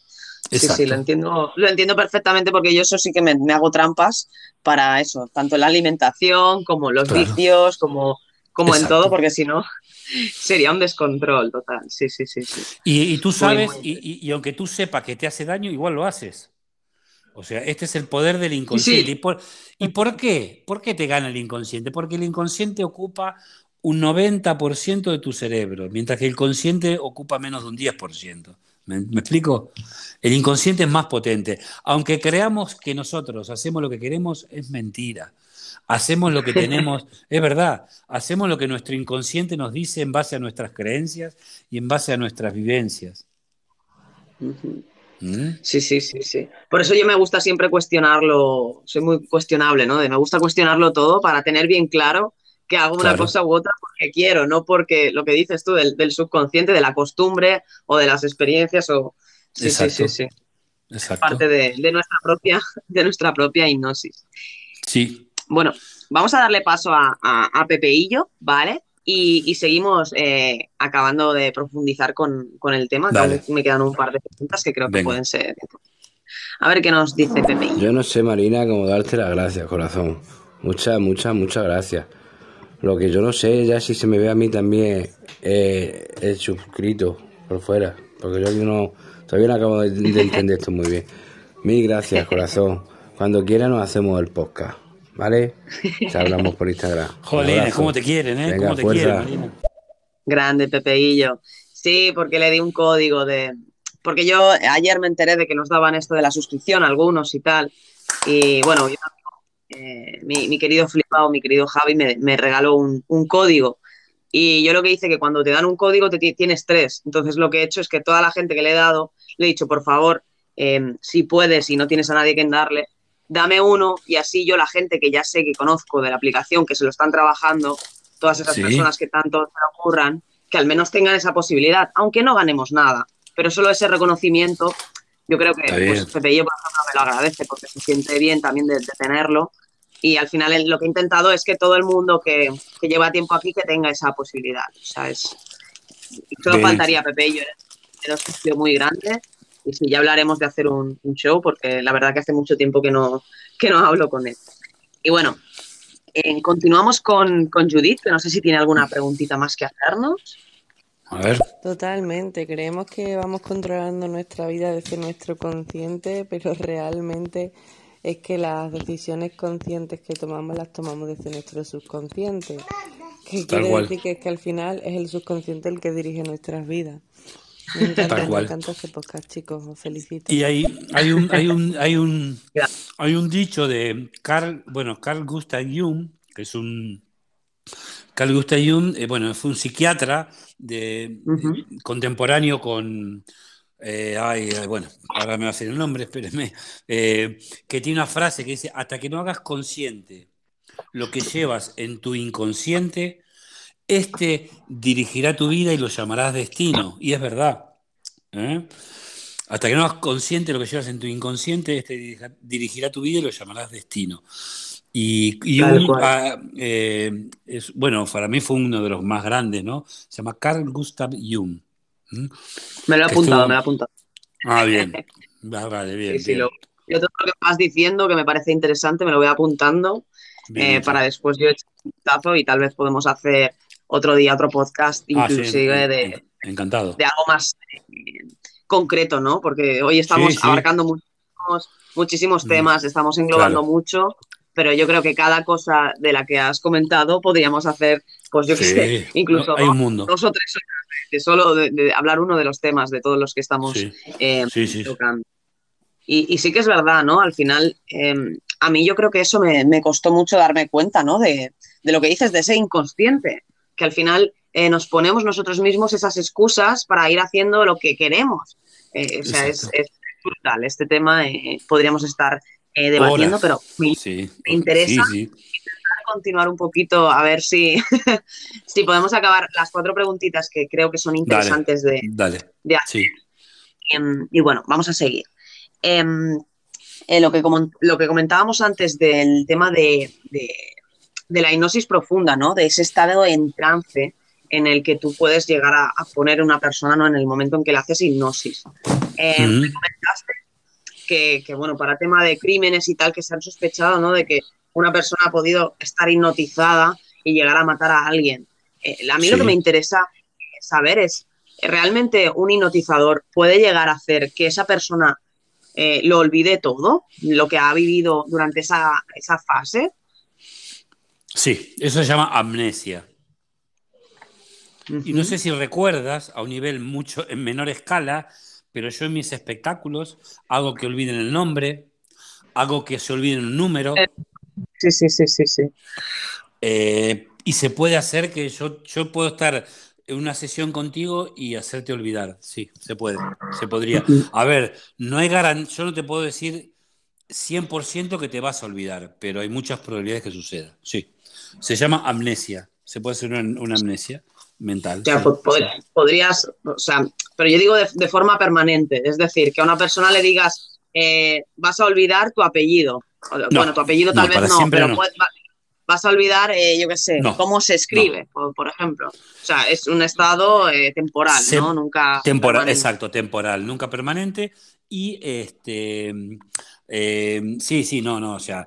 Sí, sí, Exacto. lo entiendo, lo entiendo perfectamente porque yo eso sí que me, me hago trampas para eso, tanto en la alimentación como los Claro. vicios, como, como en Exacto. todo, porque si no [laughs] sería un descontrol total. Sí, sí, sí, sí. Y, y tú sabes, y, y- y aunque tú sepas que te hace daño, igual lo haces. O sea, este es el poder del inconsciente. Sí. ¿Y, por, ¿Y por qué? ¿Por qué te gana el inconsciente? Porque el inconsciente ocupa un 90% de tu cerebro, mientras que el consciente ocupa menos de un 10%. ¿Me, me explico? El inconsciente es más potente. Aunque creamos que nosotros hacemos lo que queremos, es mentira. Hacemos lo que tenemos, [laughs] es verdad, hacemos lo que nuestro inconsciente nos dice en base a nuestras creencias y en base a nuestras vivencias. ¿Mm? Sí, sí, sí, sí. Por eso yo me gusta siempre cuestionarlo, soy muy cuestionable, ¿no? De me gusta cuestionarlo todo para tener bien claro que hago una Claro. cosa u otra porque quiero, no porque lo que dices tú del, del subconsciente, de la costumbre o de las experiencias o... Sí, sí, Exacto. sí, sí. Exacto. Parte de, de nuestra propia, [laughs] de nuestra propia hipnosis. Sí, Bueno, vamos a darle paso a, a, a Pepeillo, ¿vale? Y, y seguimos eh, acabando de profundizar con, con el tema. me quedan un par de preguntas que creo que Venga. pueden ser. A ver qué nos dice Pepeillo. Yo no sé, Marina, cómo darte las gracias, corazón. Muchas, muchas, muchas gracias. Lo que yo no sé ya si se me ve a mí también eh, el suscrito por fuera, porque yo no, todavía no acabo de, de entender esto muy bien. Mil gracias, corazón. Cuando quiera nos hacemos el podcast, ¿vale? Te hablamos por Instagram. Jolines. ¿cómo te quieren, eh? Venga, ¿Cómo te fuerza. quieren, Marina? Grande, Pepeillo. Sí, porque le di un código de. Porque yo ayer me enteré de que nos daban esto de la suscripción, algunos y tal. Y bueno, yo, eh, mi, mi querido flipado, mi querido Javi, me, me regaló un, un código. Y yo lo que hice que cuando te dan un código te ti- tienes tres. Entonces lo que he hecho es que toda la gente que le he dado, le he dicho, por favor, eh, si puedes, si no tienes a nadie que darle, dame uno y así yo la gente que ya sé que conozco de la aplicación, que se lo están trabajando, todas esas Sí. personas que tanto se ocurran, que al menos tengan esa posibilidad, aunque no ganemos nada, pero solo ese reconocimiento, yo creo que pues, Pepe yo, por ejemplo, me lo agradece porque se siente bien también de, de tenerlo. Y al final el- lo que he intentado es que todo el mundo que, que lleva tiempo aquí que tenga esa posibilidad. O sea, es, solo Bien. faltaría Pepe yo, era un sitio muy grande. Y sí, ya hablaremos de hacer un, un show porque la verdad que hace mucho tiempo que no, que no hablo con él. Y bueno, eh, continuamos con, con Judith, que no sé si tiene alguna preguntita más que hacernos. A ver. Totalmente, creemos que vamos controlando nuestra vida desde nuestro consciente, pero realmente es que las decisiones conscientes que tomamos las tomamos desde nuestro subconsciente. Que Tal quiere cual. decir que es que al final es el subconsciente el que dirige nuestras vidas. [laughs] Me encanta, Tal me cual. encanta este podcast, chicos, os felicito. Y hay, hay un, hay un, hay un, hay un dicho de Carl, bueno, Carl Gustav Jung, que es un Carl Gustav Jung, eh, bueno, fue un psiquiatra de, contemporáneo con, eh, ay, ay, bueno, ahora me va a hacer el nombre, espérenme, eh, que tiene una frase que dice, hasta que no hagas consciente lo que llevas en tu inconsciente, este dirigirá tu vida y lo llamarás destino. Y es verdad. Hasta que no hagas consciente lo que llevas en tu inconsciente, este dirigirá tu vida y lo llamarás destino. Y, y un, ah, eh, es, bueno, para mí fue uno de los más grandes, ¿no? Se llama Carl Gustav Jung. ¿Mm? Me lo he apuntado, estuvo- me lo he apuntado. Ah, bien. Va- [laughs] Vale, bien, Sí, sí, bien. lo- yo todo lo que vas diciendo que me parece interesante me lo voy apuntando Bien eh, para después yo echar un vistazo y tal vez podemos hacer otro día otro podcast Ah, sí, inclusive de, en- encantado. de algo más eh, concreto, ¿no? Porque hoy estamos abarcando muchísimos, muchísimos Mm, temas, estamos englobando claro. mucho, pero yo creo que cada cosa de la que has comentado podríamos hacer, pues yo qué Sí, sé, incluso mundo. dos o tres horas de, de solo de, de hablar uno de los temas de todos los que estamos Sí, eh, sí, tocando. Y, y sí que es verdad, ¿no? Al final, eh, a mí yo creo que eso me, me costó mucho darme cuenta, ¿no? De, de lo que dices, de ese inconsciente, que al final eh, nos ponemos nosotros mismos esas excusas para ir haciendo lo que queremos. Eh, o sea, es, es brutal. Este tema podríamos estar eh, debatiendo, Horas. pero me Sí, me interesa. sí, sí. continuar un poquito a ver si, [laughs] si podemos acabar las cuatro preguntitas que creo que son interesantes de, Dale. de hacer. Em, y bueno, vamos a seguir. Em, eh, lo, que lo que comentábamos antes del tema de, de- de la hipnosis profunda, ¿no? De ese estado en trance en el que tú puedes llegar a, a poner a una persona ¿no? en el momento en que le haces hipnosis. Em, comentaste que, que, bueno, para tema de crímenes y tal, que se han sospechado, ¿no? De que una persona ha podido estar hipnotizada y llegar a matar a alguien. Eh, a mí lo que me interesa saber es, ¿realmente un hipnotizador puede llegar a hacer que esa persona eh, lo olvide todo, lo que ha vivido durante esa, esa fase? Sí, eso se llama amnesia. Y no sé si recuerdas, a un nivel mucho en menor escala, pero yo en mis espectáculos hago que olviden el nombre, hago que se olviden un número, Sí, sí, sí, sí, sí. eh, y se puede hacer que yo, yo puedo estar en una sesión contigo y hacerte olvidar. Sí, se puede, se podría. A ver, no hay garantía, yo no te puedo decir 100% que te vas a olvidar, pero hay muchas probabilidades que suceda. Sí, se llama amnesia, se puede hacer una, una amnesia mental. O sea, sí. podrías, o sea, pero yo digo de, de forma permanente, es decir, que a una persona le digas, eh, vas a olvidar tu apellido. O- bueno, tu apellido tal no, vez no, pero no. vas a olvidar, eh, yo qué sé, No, cómo se escribe, por, por ejemplo. O sea, es un estado eh, temporal, Se- ¿no? Nunca. Temporal, permanente. exacto, temporal, nunca permanente. Y este, eh, sí, sí, no, no, o sea,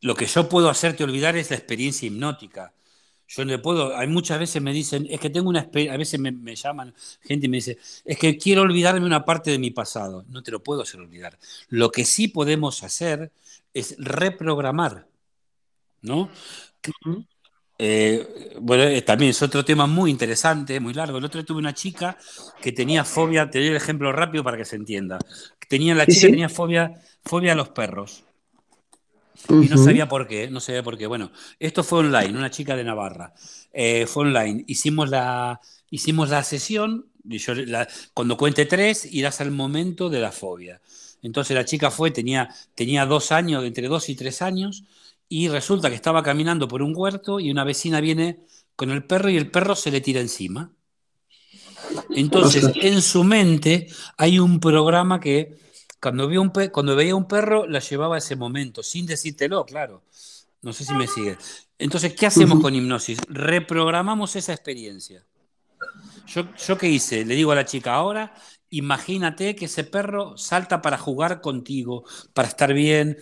Lo que yo puedo hacerte olvidar es la experiencia hipnótica. Yo no puedo, hay muchas veces me dicen, es que tengo una a veces me, me, llaman gente y me dice, es que quiero olvidarme una parte de mi pasado. No te lo puedo hacer olvidar. Lo que sí podemos hacer es reprogramar, ¿no? Eh, bueno, eh, también es otro tema muy interesante, muy largo. El otro día tuve una chica que tenía fobia, te doy el ejemplo rápido para que se entienda. Tenía, la chica ¿Sí? tenía fobia, fobia a los perros. Y no sabía por qué, no sabía por qué. Bueno, esto fue online, una chica de Navarra. Eh, fue online. Hicimos la, hicimos la sesión, y yo la, cuando cuente tres, irás al momento de la fobia. Entonces la chica fue, tenía, tenía dos años, entre dos y tres años, y resulta que estaba caminando por un huerto y una vecina viene con el perro y el perro se le tira encima. Entonces, en su mente hay un programa que cuando, un cuando veía un perro la llevaba a ese momento, sin decírtelo, claro. No sé si me sigue. Entonces, ¿qué hacemos con hipnosis? Reprogramamos esa experiencia. Yo, ¿Yo qué hice? Le digo a la chica, ahora imagínate que ese perro salta para jugar contigo, para estar bien,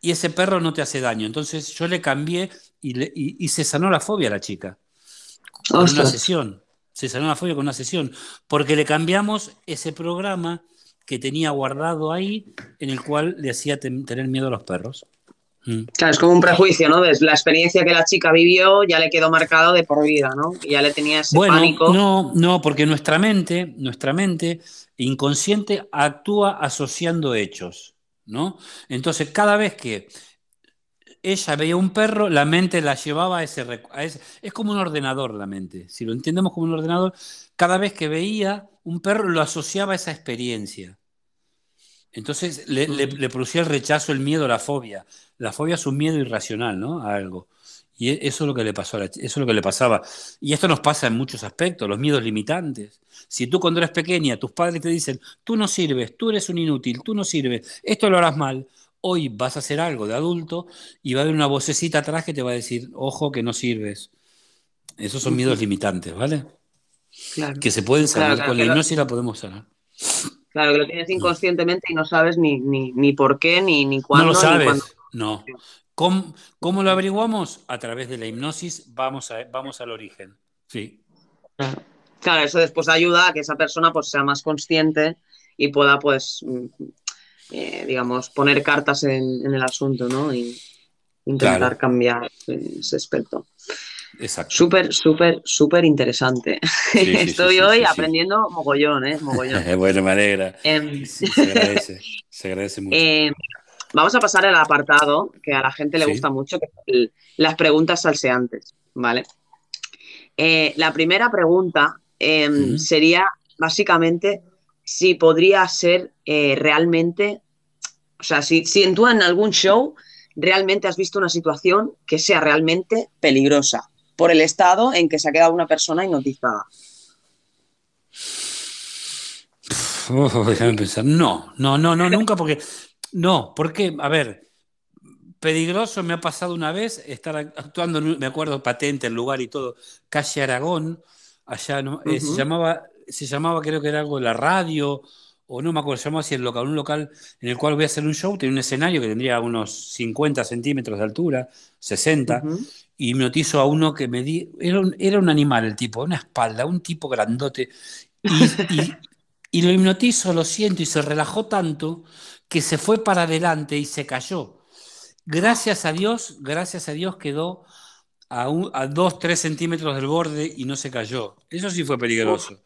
y ese perro no te hace daño. Entonces yo le cambié y, le, y, y se sanó la fobia a la chica. Con Ostras. una sesión. Se sanó la fobia con una sesión. Porque le cambiamos ese programa que tenía guardado ahí, en el cual le hacía ten, tener miedo a los perros. Mm. Claro, es como un prejuicio, ¿no? La experiencia que la chica vivió ya le quedó marcado de por vida, ¿no? Y ya le tenía ese bueno, pánico. No, no, porque nuestra mente, nuestra mente inconsciente actúa asociando hechos. ¿no? Entonces, cada vez que ella veía un perro, la mente la llevaba a ese, a ese, Es como un ordenador la mente. Si lo entendemos como un ordenador, cada vez que veía un perro lo asociaba a esa experiencia. Entonces le, le, le producía el rechazo, el miedo, la fobia. La fobia es un miedo irracional, ¿no? A algo. Y eso es lo que le pasó a la, eso es lo que le pasaba. Y esto nos pasa en muchos aspectos, los miedos limitantes. Si tú cuando eres pequeña, tus padres te dicen, tú no sirves, tú eres un inútil, tú no sirves, esto lo harás mal. Hoy vas a hacer algo de adulto y va a haber una vocecita atrás que te va a decir, ojo que no sirves. Esos son miedos limitantes, ¿vale? Claro. Que se pueden sanar, Claro, claro, con la que lo- hipnosis la podemos sanar. Claro, que lo tienes inconscientemente y no sabes ni, ni, ni por qué, ni, ni cuándo, no lo sabes, cuándo. no. ¿Cómo, cómo lo averiguamos? A través de la hipnosis vamos, a, vamos al origen. Sí. Claro. Eso después ayuda a que esa persona pues, sea más consciente y pueda, pues, mm, eh, digamos, poner cartas en, en el asunto, ¿no? Y intentar Claro. cambiar ese aspecto. Exacto. Súper, súper, súper interesante. Sí, sí, [laughs] sí, Estoy sí, hoy aprendiendo mogollón, ¿eh? Mogollón. [laughs] bueno, me alegra. Em, Sí, se agradece. Se agradece mucho. Eh, vamos a pasar al apartado que a la gente le gusta mucho, que es el- las preguntas salseantes, ¿vale? Eh, la primera pregunta eh, Ujú. sería básicamente si podría ser eh, realmente, o sea, si, si en tú en algún show realmente has visto una situación que sea realmente peligrosa por el estado en que se ha quedado una persona hipnotizada. Oh, déjame pensar. No, no, no, no, nunca porque. No, porque, a ver, peligroso me ha pasado una vez estar actuando, me acuerdo patente, el lugar y todo, calle Aragón, allá, ¿no? Eh, se llamaba, se llamaba, creo que era algo de la radio, o no me acuerdo, se llamaba así el local, un local en el cual voy a hacer un show, tenía un escenario que tendría unos 50 centímetros de altura, 60, Ujú. y hipnotizo a uno que me di, era un, era un animal el tipo, una espalda, un tipo grandote, y, y- [laughs] y lo hipnotizo, lo siento, y se relajó tanto que se fue para adelante y se cayó. Gracias a Dios, gracias a Dios quedó a, un- a dos, tres centímetros del borde y no se cayó. Eso sí fue peligroso.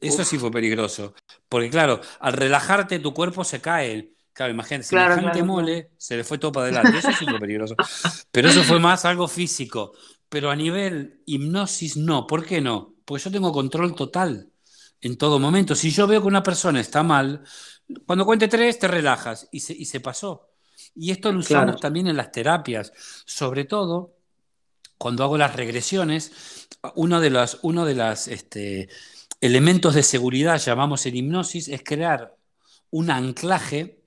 Eso Uf. sí fue peligroso. Porque claro, al relajarte tu cuerpo se cae. Claro, imagínate, Claro, semejante claro, mole, se le fue todo para adelante. Eso sí fue peligroso. Pero eso fue más algo físico. Pero a nivel hipnosis, no. ¿Por qué no? Porque yo tengo control total en todo momento. Si yo veo que una persona está mal, cuando cuente tres te relajas y se, y se pasó. Y esto lo usamos Claro. también en las terapias, sobre todo cuando hago las regresiones, uno de los uno de las, este, elementos de seguridad, llamamos en hipnosis, es crear un anclaje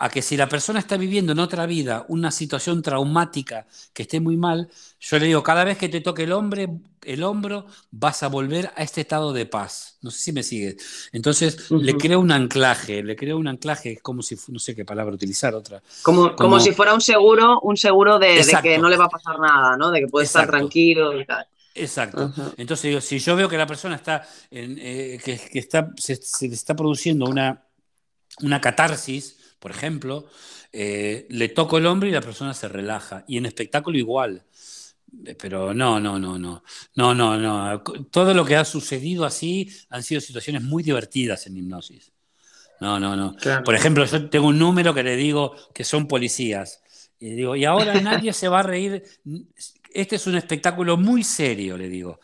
a que si la persona está viviendo en otra vida una situación traumática que esté muy mal, yo le digo, cada vez que te toque el, hombre, el hombro, vas a volver a este estado de paz. No sé si me sigues. Entonces, le creo un anclaje, le creo un anclaje, es como si, no sé qué palabra utilizar, otra. Como, como, si fuera un seguro, un seguro de, de, que no le va a pasar nada, ¿no? De que puede Exacto. estar tranquilo y tal. Exacto. Uh -huh. Entonces, si yo veo que la persona está, en, eh, que, que, está, se, se está produciendo una, una catarsis, por ejemplo, eh, le toco el hombro y la persona se relaja. Y en espectáculo igual. Pero no, no, no, no. No, no, no. Todo lo que ha sucedido así han sido situaciones muy divertidas en hipnosis. No, no, no. Claro. Por ejemplo, yo tengo un número que le digo que son policías. Y digo, y ahora nadie se va a reír. Este es un espectáculo muy serio, le digo.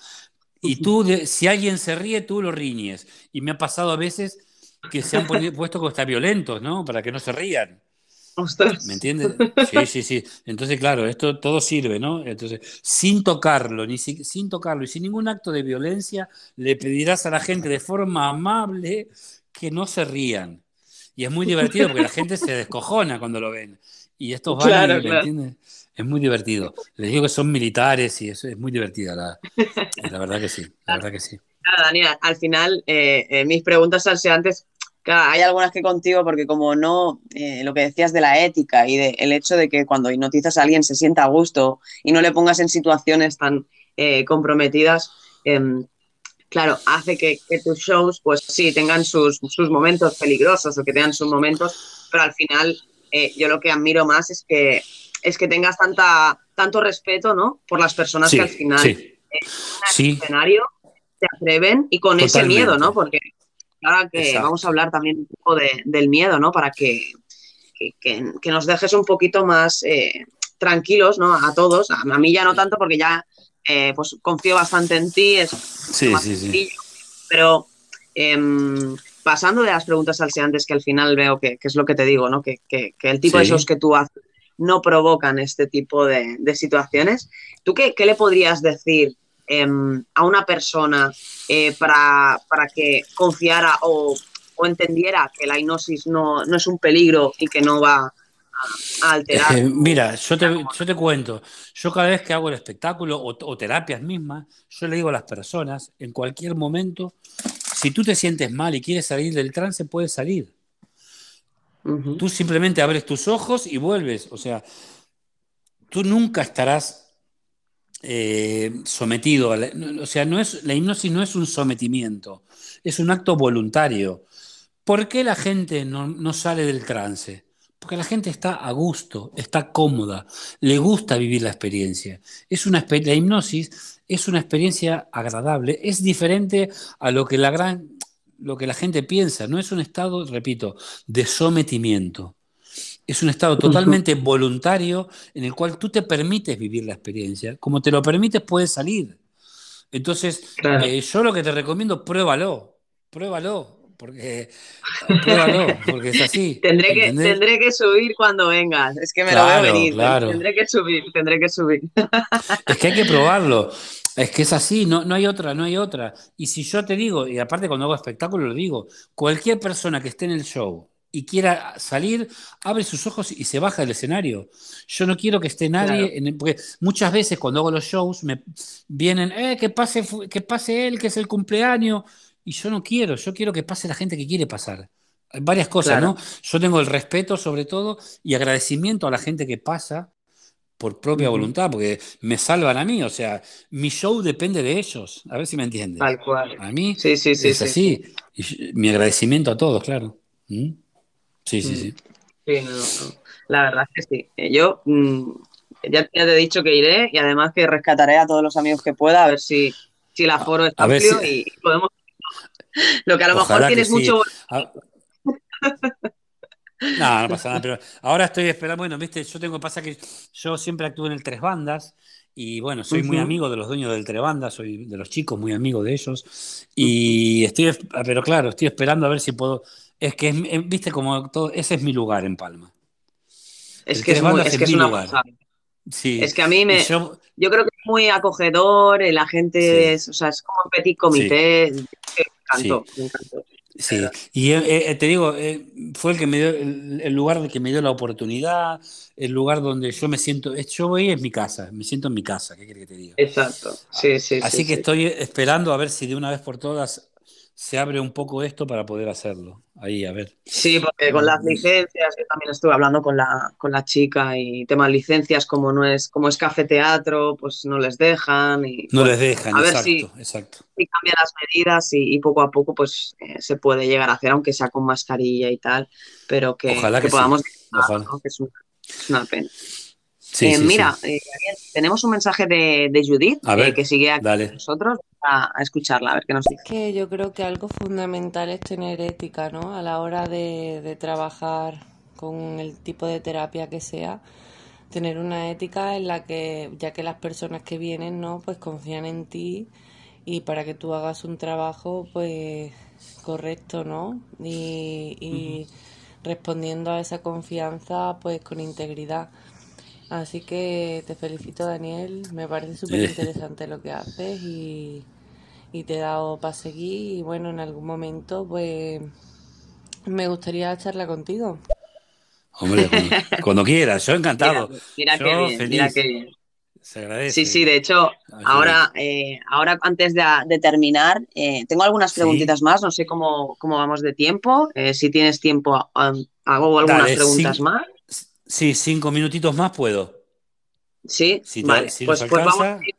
Y tú, si alguien se ríe, tú lo riñes. Y me ha pasado a veces que se han [laughs] puesto como está violentos, ¿no? Para que no se rían. ¿Me entiendes? Sí, sí, sí. Entonces, claro, esto todo sirve, ¿no? Entonces, sin tocarlo, ni si, sin tocarlo y sin ningún acto de violencia, le pedirás a la gente de forma amable que no se rían. Y es muy divertido porque la gente se descojona cuando lo ven. Y estos van, claro, ¿me claro. entiendes? Es muy divertido. Les digo que son militares y eso es muy divertida, la, [laughs] la verdad que sí, la verdad que sí. Claro, al final eh, eh, mis preguntas salseantes Claro, hay algunas que contigo porque como no, eh, lo que decías de la ética y del de hecho de que cuando hipnotizas a alguien se sienta a gusto y no le pongas en situaciones tan comprometidas, eh, claro, hace que, que, tus shows pues sí tengan sus, sus, momentos peligrosos o que tengan sus momentos, pero al final yo lo que admiro más es que, es que tengas tanta, tanto respeto ¿no? por las personas sí, que al final sí. en el escenario se atreven y con Totalmente. ese miedo, ¿no? Porque ahora que Exacto. vamos a hablar también un poco de, del miedo, ¿no? Para que, que, que, nos dejes un poquito más eh, tranquilos, ¿no? A todos, a, a, mí ya no tanto porque ya eh, pues confío bastante en ti, es sí, más sí, sencillo, sí. pero eh, pasando de las preguntas salseantes que al final veo que, que es lo que te digo, ¿no? Que, el tipo de shows que tú haces no provocan este tipo de, situaciones. ¿Tú qué, qué, le podrías decir eh, a una persona eh, para, para, que confiara o, o, entendiera que la hipnosis no, no, es un peligro y que no va a, a alterar? Eh, mira, yo te, yo te, cuento, yo cada vez que hago el espectáculo o, o terapias mismas, yo le digo a las personas, en cualquier momento, si tú te sientes mal y quieres salir del trance, puedes salir. Tú simplemente abres tus ojos y vuelves. O sea, tú nunca estarás eh, sometido. A la, o sea, no es, la hipnosis no es un sometimiento, es un acto voluntario. ¿Por qué la gente no, no sale del trance? Porque la gente está a gusto, está cómoda, le gusta vivir la experiencia. Es una, la hipnosis es una experiencia agradable, es diferente a lo que la gran lo que la gente piensa, no es un estado, repito, de sometimiento. Es un estado totalmente voluntario en el cual tú te permites vivir la experiencia. Como te lo permites, puedes salir. Entonces, claro. eh, yo lo que te recomiendo, pruébalo, pruébalo, porque pruébalo, porque es así. [laughs] tendré, que, tendré que subir cuando vengas, es que me claro, lo veo venir. Claro. Tendré que subir, tendré que subir. es que hay que probarlo. Es que es así, no, no hay otra, no hay otra. Y si yo te digo, y aparte cuando hago espectáculo lo digo, cualquier persona que esté en el show y quiera salir, abre sus ojos y se baja del escenario. Yo no quiero que esté nadie, claro. en, porque muchas veces cuando hago los shows me vienen, eh, que pase, que pase él, que es el cumpleaños, y yo no quiero, yo quiero que pase la gente que quiere pasar. Hay varias cosas, claro. ¿no? Yo tengo el respeto sobre todo y agradecimiento a la gente que pasa por propia voluntad, porque me salvan a mí, o sea, mi show depende de ellos, a ver si me entiendes. Tal cual. A mí sí, sí, sí, es así, y mi agradecimiento a todos, claro. ¿Mm? Sí, sí, sí. Sí, no, no. la verdad es que sí. Yo mm, ya, te he dicho que iré y además que rescataré a todos los amigos que pueda, a ver si, si el aforo está amplio si... y podemos... [laughs] Lo que a lo Ojalá mejor tienes sí. mucho... A... No, no pasa nada, pero ahora estoy esperando, bueno, viste, yo tengo, pasa que yo siempre actúo en el Tres Bandas y bueno, soy uh -huh. muy amigo de los dueños del Tres Bandas, soy de los chicos muy amigo de ellos y estoy, pero claro, estoy esperando a ver si puedo, es que, viste, como todo, ese es mi lugar en Palma. Es el que es, muy, es, que es, una lugar. Sí. Es que a mí me, yo, yo, creo que es muy acogedor, la gente sí. es, o sea, es como un petit comité, sí. me encantó, me encantó. Sí, y eh, eh, te digo, eh, fue el que me dio, el, el lugar que me dio la oportunidad, el lugar donde yo me siento, yo voy es mi casa, me siento en mi casa, ¿qué quiere que te diga? Exacto, sí, sí, Así sí, que sí. estoy esperando a ver si de una vez por todas se abre un poco esto para poder hacerlo. Ahí, a ver. Sí, porque con las licencias, yo también estuve hablando con la, con la chica y tema de licencias, como no es, como es café teatro, pues no les dejan y No bueno, les dejan, a ver exacto, si, exacto. si cambian las medidas y, y poco a poco pues eh, se puede llegar a hacer, aunque sea con mascarilla y tal, pero que, Ojalá que que sí, podamos disfrutar, ojalá. ¿no? Que es una, es una pena. Sí, Eh, sí, mira, sí. eh, tenemos un mensaje de, de Judith, A eh, que sigue aquí con nosotros, a, a escucharla, a ver qué nos dice. Que yo creo que algo fundamental es tener ética, ¿no? A la hora de, de trabajar con el tipo de terapia que sea, tener una ética en la que, ya que las personas que vienen, ¿no? Pues confían en ti y para que tú hagas un trabajo, pues correcto, ¿no? Y, y respondiendo a esa confianza, pues con integridad. Así que te felicito, Daniel. Me parece súper interesante lo que haces y, y te he dado para seguir. Y bueno, en algún momento, pues me gustaría charlar contigo. hombre, cuando, [laughs] cuando quieras, yo encantado. mira qué Yo bien, mira qué bien. Se Sí, sí, agradece de hecho, ahora, eh, ahora antes de, de terminar, eh, tengo algunas Sí, preguntitas más, no sé cómo, cómo vamos de tiempo. Eh, si tienes tiempo, hago algunas dale, preguntas más. Sí, cinco minutitos más puedo. Sí, Si, te- vale, si pues, pues, vamos, a ir-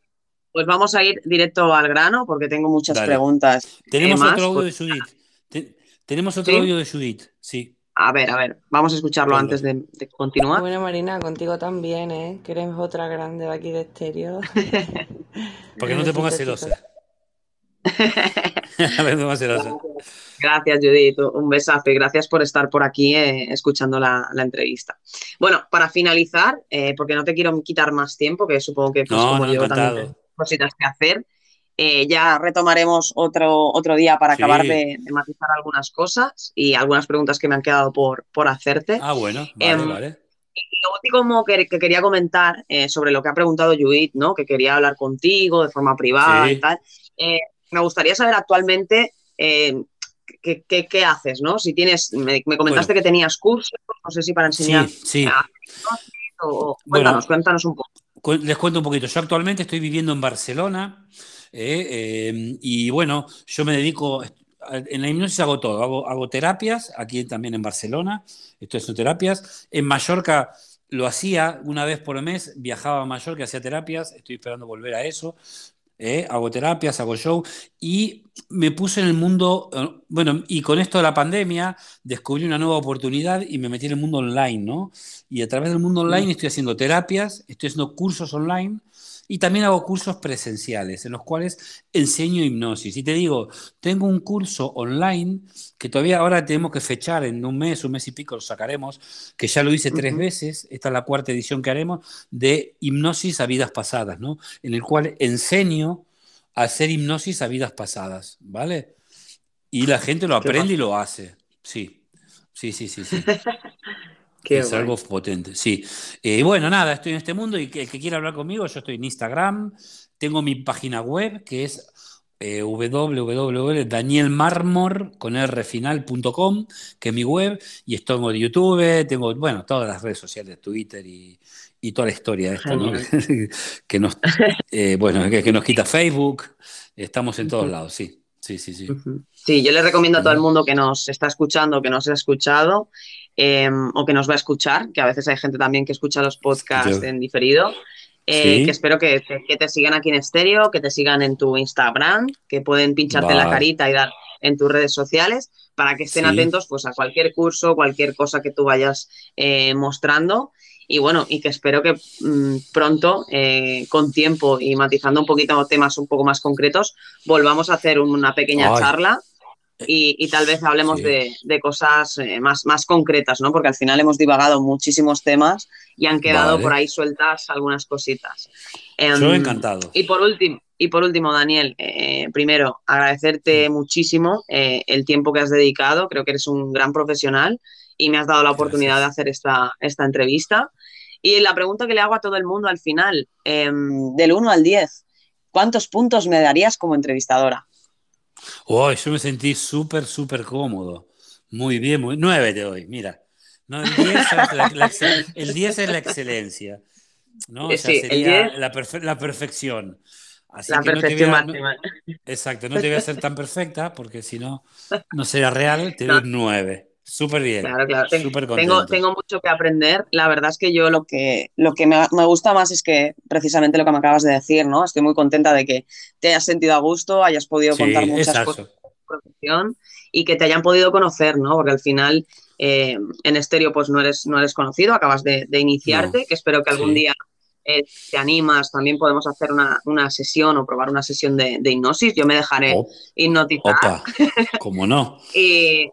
pues vamos a ir directo al grano porque tengo muchas dale. preguntas Tenemos más. otro audio Pues, de Judith. Te- tenemos otro sí, audio de Judith, sí, a ver, a ver, vamos a escucharlo antes de, de continuar. Bueno, Marina, contigo también, ¿eh? Que eres otra grande de aquí de estéreo. [laughs] Porque no te pongas celosa. [laughs] [laughs] Gracias, Judith. Un besazo y gracias por estar por aquí eh, escuchando la, la entrevista. Bueno, para finalizar, eh, porque no te quiero quitar más tiempo, que supongo que pues No, como no, yo también cositas que hacer, eh, ya retomaremos otro, otro día para acabar de, de matizar algunas cosas y algunas preguntas que me han quedado por, por hacerte. Ah, bueno, vale, Em, vale. lo último que, que quería comentar sobre lo que ha preguntado Judith, ¿no? Que quería hablar contigo de forma privada y tal. Eh, me gustaría saber actualmente eh, qué, qué- qué haces, ¿no? Si tienes, me, me comentaste bueno, que tenías cursos, no sé si para enseñar sí, sí. a hipnosis o Bueno, cuéntanos, cuéntanos un poco. cu- les cuento un poquito. Yo actualmente estoy viviendo en Barcelona eh, eh, y bueno, yo me dedico, en la hipnosis hago todo, hago, hago terapias, aquí también en Barcelona, estoy haciendo terapias. En Mallorca lo hacía una vez por mes, viajaba a Mallorca, hacía terapias, estoy esperando volver a eso. Eh, hago terapias, hago show. Y me puse en el mundo, eh, bueno, y con esto de la pandemia descubrí una nueva oportunidad y me metí en el mundo online, ¿no? Y a través del mundo online estoy haciendo terapias, estoy haciendo cursos online y también hago cursos presenciales en los cuales enseño hipnosis. Y te digo, tengo un curso online que todavía ahora tenemos que fechar en un mes, un mes y pico lo sacaremos, que ya lo hice tres veces, esta es la cuarta edición que haremos, de hipnosis a vidas pasadas, ¿no? En el cual enseño a hacer hipnosis a vidas pasadas, ¿vale? Y la gente lo aprende y lo hace. Sí, sí, sí, sí, sí. [laughs] Qué Es guay. algo potente, sí. Eh, bueno, nada, estoy en este mundo y que, el que quiera hablar conmigo, yo estoy en Instagram, tengo mi página web que es eh, www.danielmarmor con rfinal.com, que es mi web, y estoy en YouTube, tengo, bueno, todas las redes sociales, Twitter y, y toda la historia esta, ¿no? [laughs] Que nos, eh, bueno, que, que nos quita Facebook, estamos en todos lados, sí, sí, sí, sí. Sí, yo le recomiendo a todo el mundo que nos está escuchando, que nos ha escuchado eh, o que nos va a escuchar, que a veces hay gente también que escucha los podcasts Yo- en diferido, eh, Sí. que espero que, que- te sigan aquí en estéreo, que te sigan en tu Instagram, que pueden pincharte la carita y dar en tus redes sociales para que estén Sí. atentos pues, a cualquier curso, cualquier cosa que tú vayas eh, mostrando. Y bueno, y que espero que mm, pronto, eh, con tiempo y matizando un poquito temas un poco más concretos, volvamos a hacer una pequeña Ay. charla y, y tal vez hablemos Sí. de, de cosas eh, más, más concretas, ¿no? Porque al final hemos divagado muchísimos temas y han quedado Vale. por ahí sueltas algunas cositas. Em, Yo encantado. y por último, y por último, Daniel, eh, primero, agradecerte muchísimo eh, el tiempo que has dedicado. Creo que eres un gran profesional y me has dado la oportunidad de hacer esta, esta entrevista. Y la pregunta que le hago a todo el mundo al final, em, del 1 al 10, ¿cuántos puntos me darías como entrevistadora? Hoy yo me sentí súper, súper cómodo. Muy bien, muy... 9 te doy, mira. No, el 10 es la, la excel- el 10 es la excelencia. ¿no? O Eh, sea, sí, sería 10 la, perfe- la perfección. Así La que no te perfección voy a, no- máxima. exacto, no te voy a hacer tan perfecta porque si no, no será real, te doy No, 9. Súper bien, claro, claro. Ten- súper Tengo, tengo mucho que aprender. La verdad es que yo lo que, lo que me, me gusta más es que precisamente lo que me acabas de decir, ¿no? Estoy muy contenta de que te hayas sentido a gusto, hayas podido contar muchas cosas exacto. de tu profesión y que te hayan podido conocer, ¿no? Porque al final eh, en estéreo pues no eres, no eres conocido, acabas de, de No, iniciarte, que espero que algún sí. día eh, te animas, también podemos hacer una, una sesión o probar una sesión de, de hipnosis. Yo me dejaré Op- hipnotizar Opa, [laughs] ¿cómo no? y,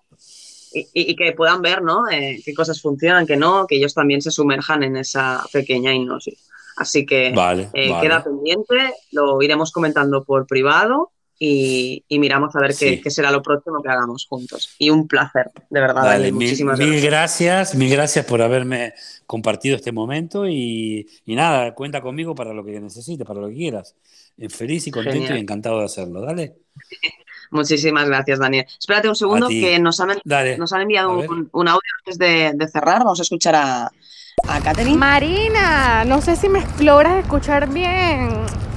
y, y que puedan ver, ¿no? Eh, qué cosas funcionan, qué no, que ellos también se sumerjan en esa pequeña hipnosis. Así que Vale, eh, queda vale. pendiente, lo iremos comentando por privado y, y miramos a ver qué, Sí. qué será lo próximo que hagamos juntos. Y un placer, de verdad, Daniel, mil, muchísimas mil gracias. gracias, mil gracias por haberme compartido este momento y, y nada, cuenta conmigo para lo que necesites, para lo que quieras. Eh, Feliz y contento y Genial. encantado de hacerlo. Dale, [laughs] Muchísimas gracias, Daniel. Espérate un segundo, que nos han, nos han enviado un, un audio antes de, de cerrar. Vamos a escuchar a, a Katherine. Marina, no sé si me logras escuchar bien.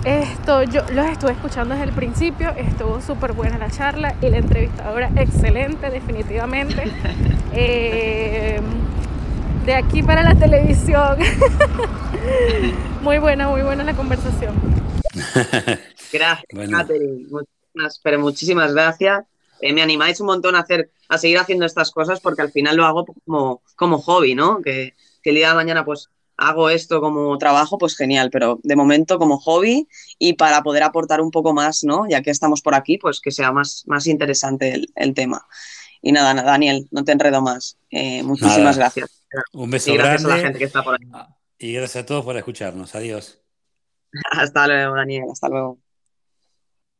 Esto, yo los estuve escuchando desde el principio, estuvo súper buena la charla y la entrevistadora excelente, definitivamente. [laughs] Eh, de aquí para la televisión. [laughs] muy buena, muy buena la conversación. Gracias, Bueno, Katherine. Muchísimas, pero muchísimas gracias. Eh, me animáis un montón a hacer, a seguir haciendo estas cosas porque al final lo hago como, como hobby, ¿no? Que, que el día de mañana pues hago esto como trabajo, pues genial, pero de momento como hobby y para poder aportar un poco más, ¿no? Ya que estamos por aquí, pues que sea más, más interesante el, el tema. Y nada, nada, Daniel, no te enredo más. Eh, muchísimas nada, gracias. un beso Y gracias a la gente grande que está por ahí. y gracias a todos por escucharnos. Adiós. [laughs] Hasta luego, Daniel, hasta luego.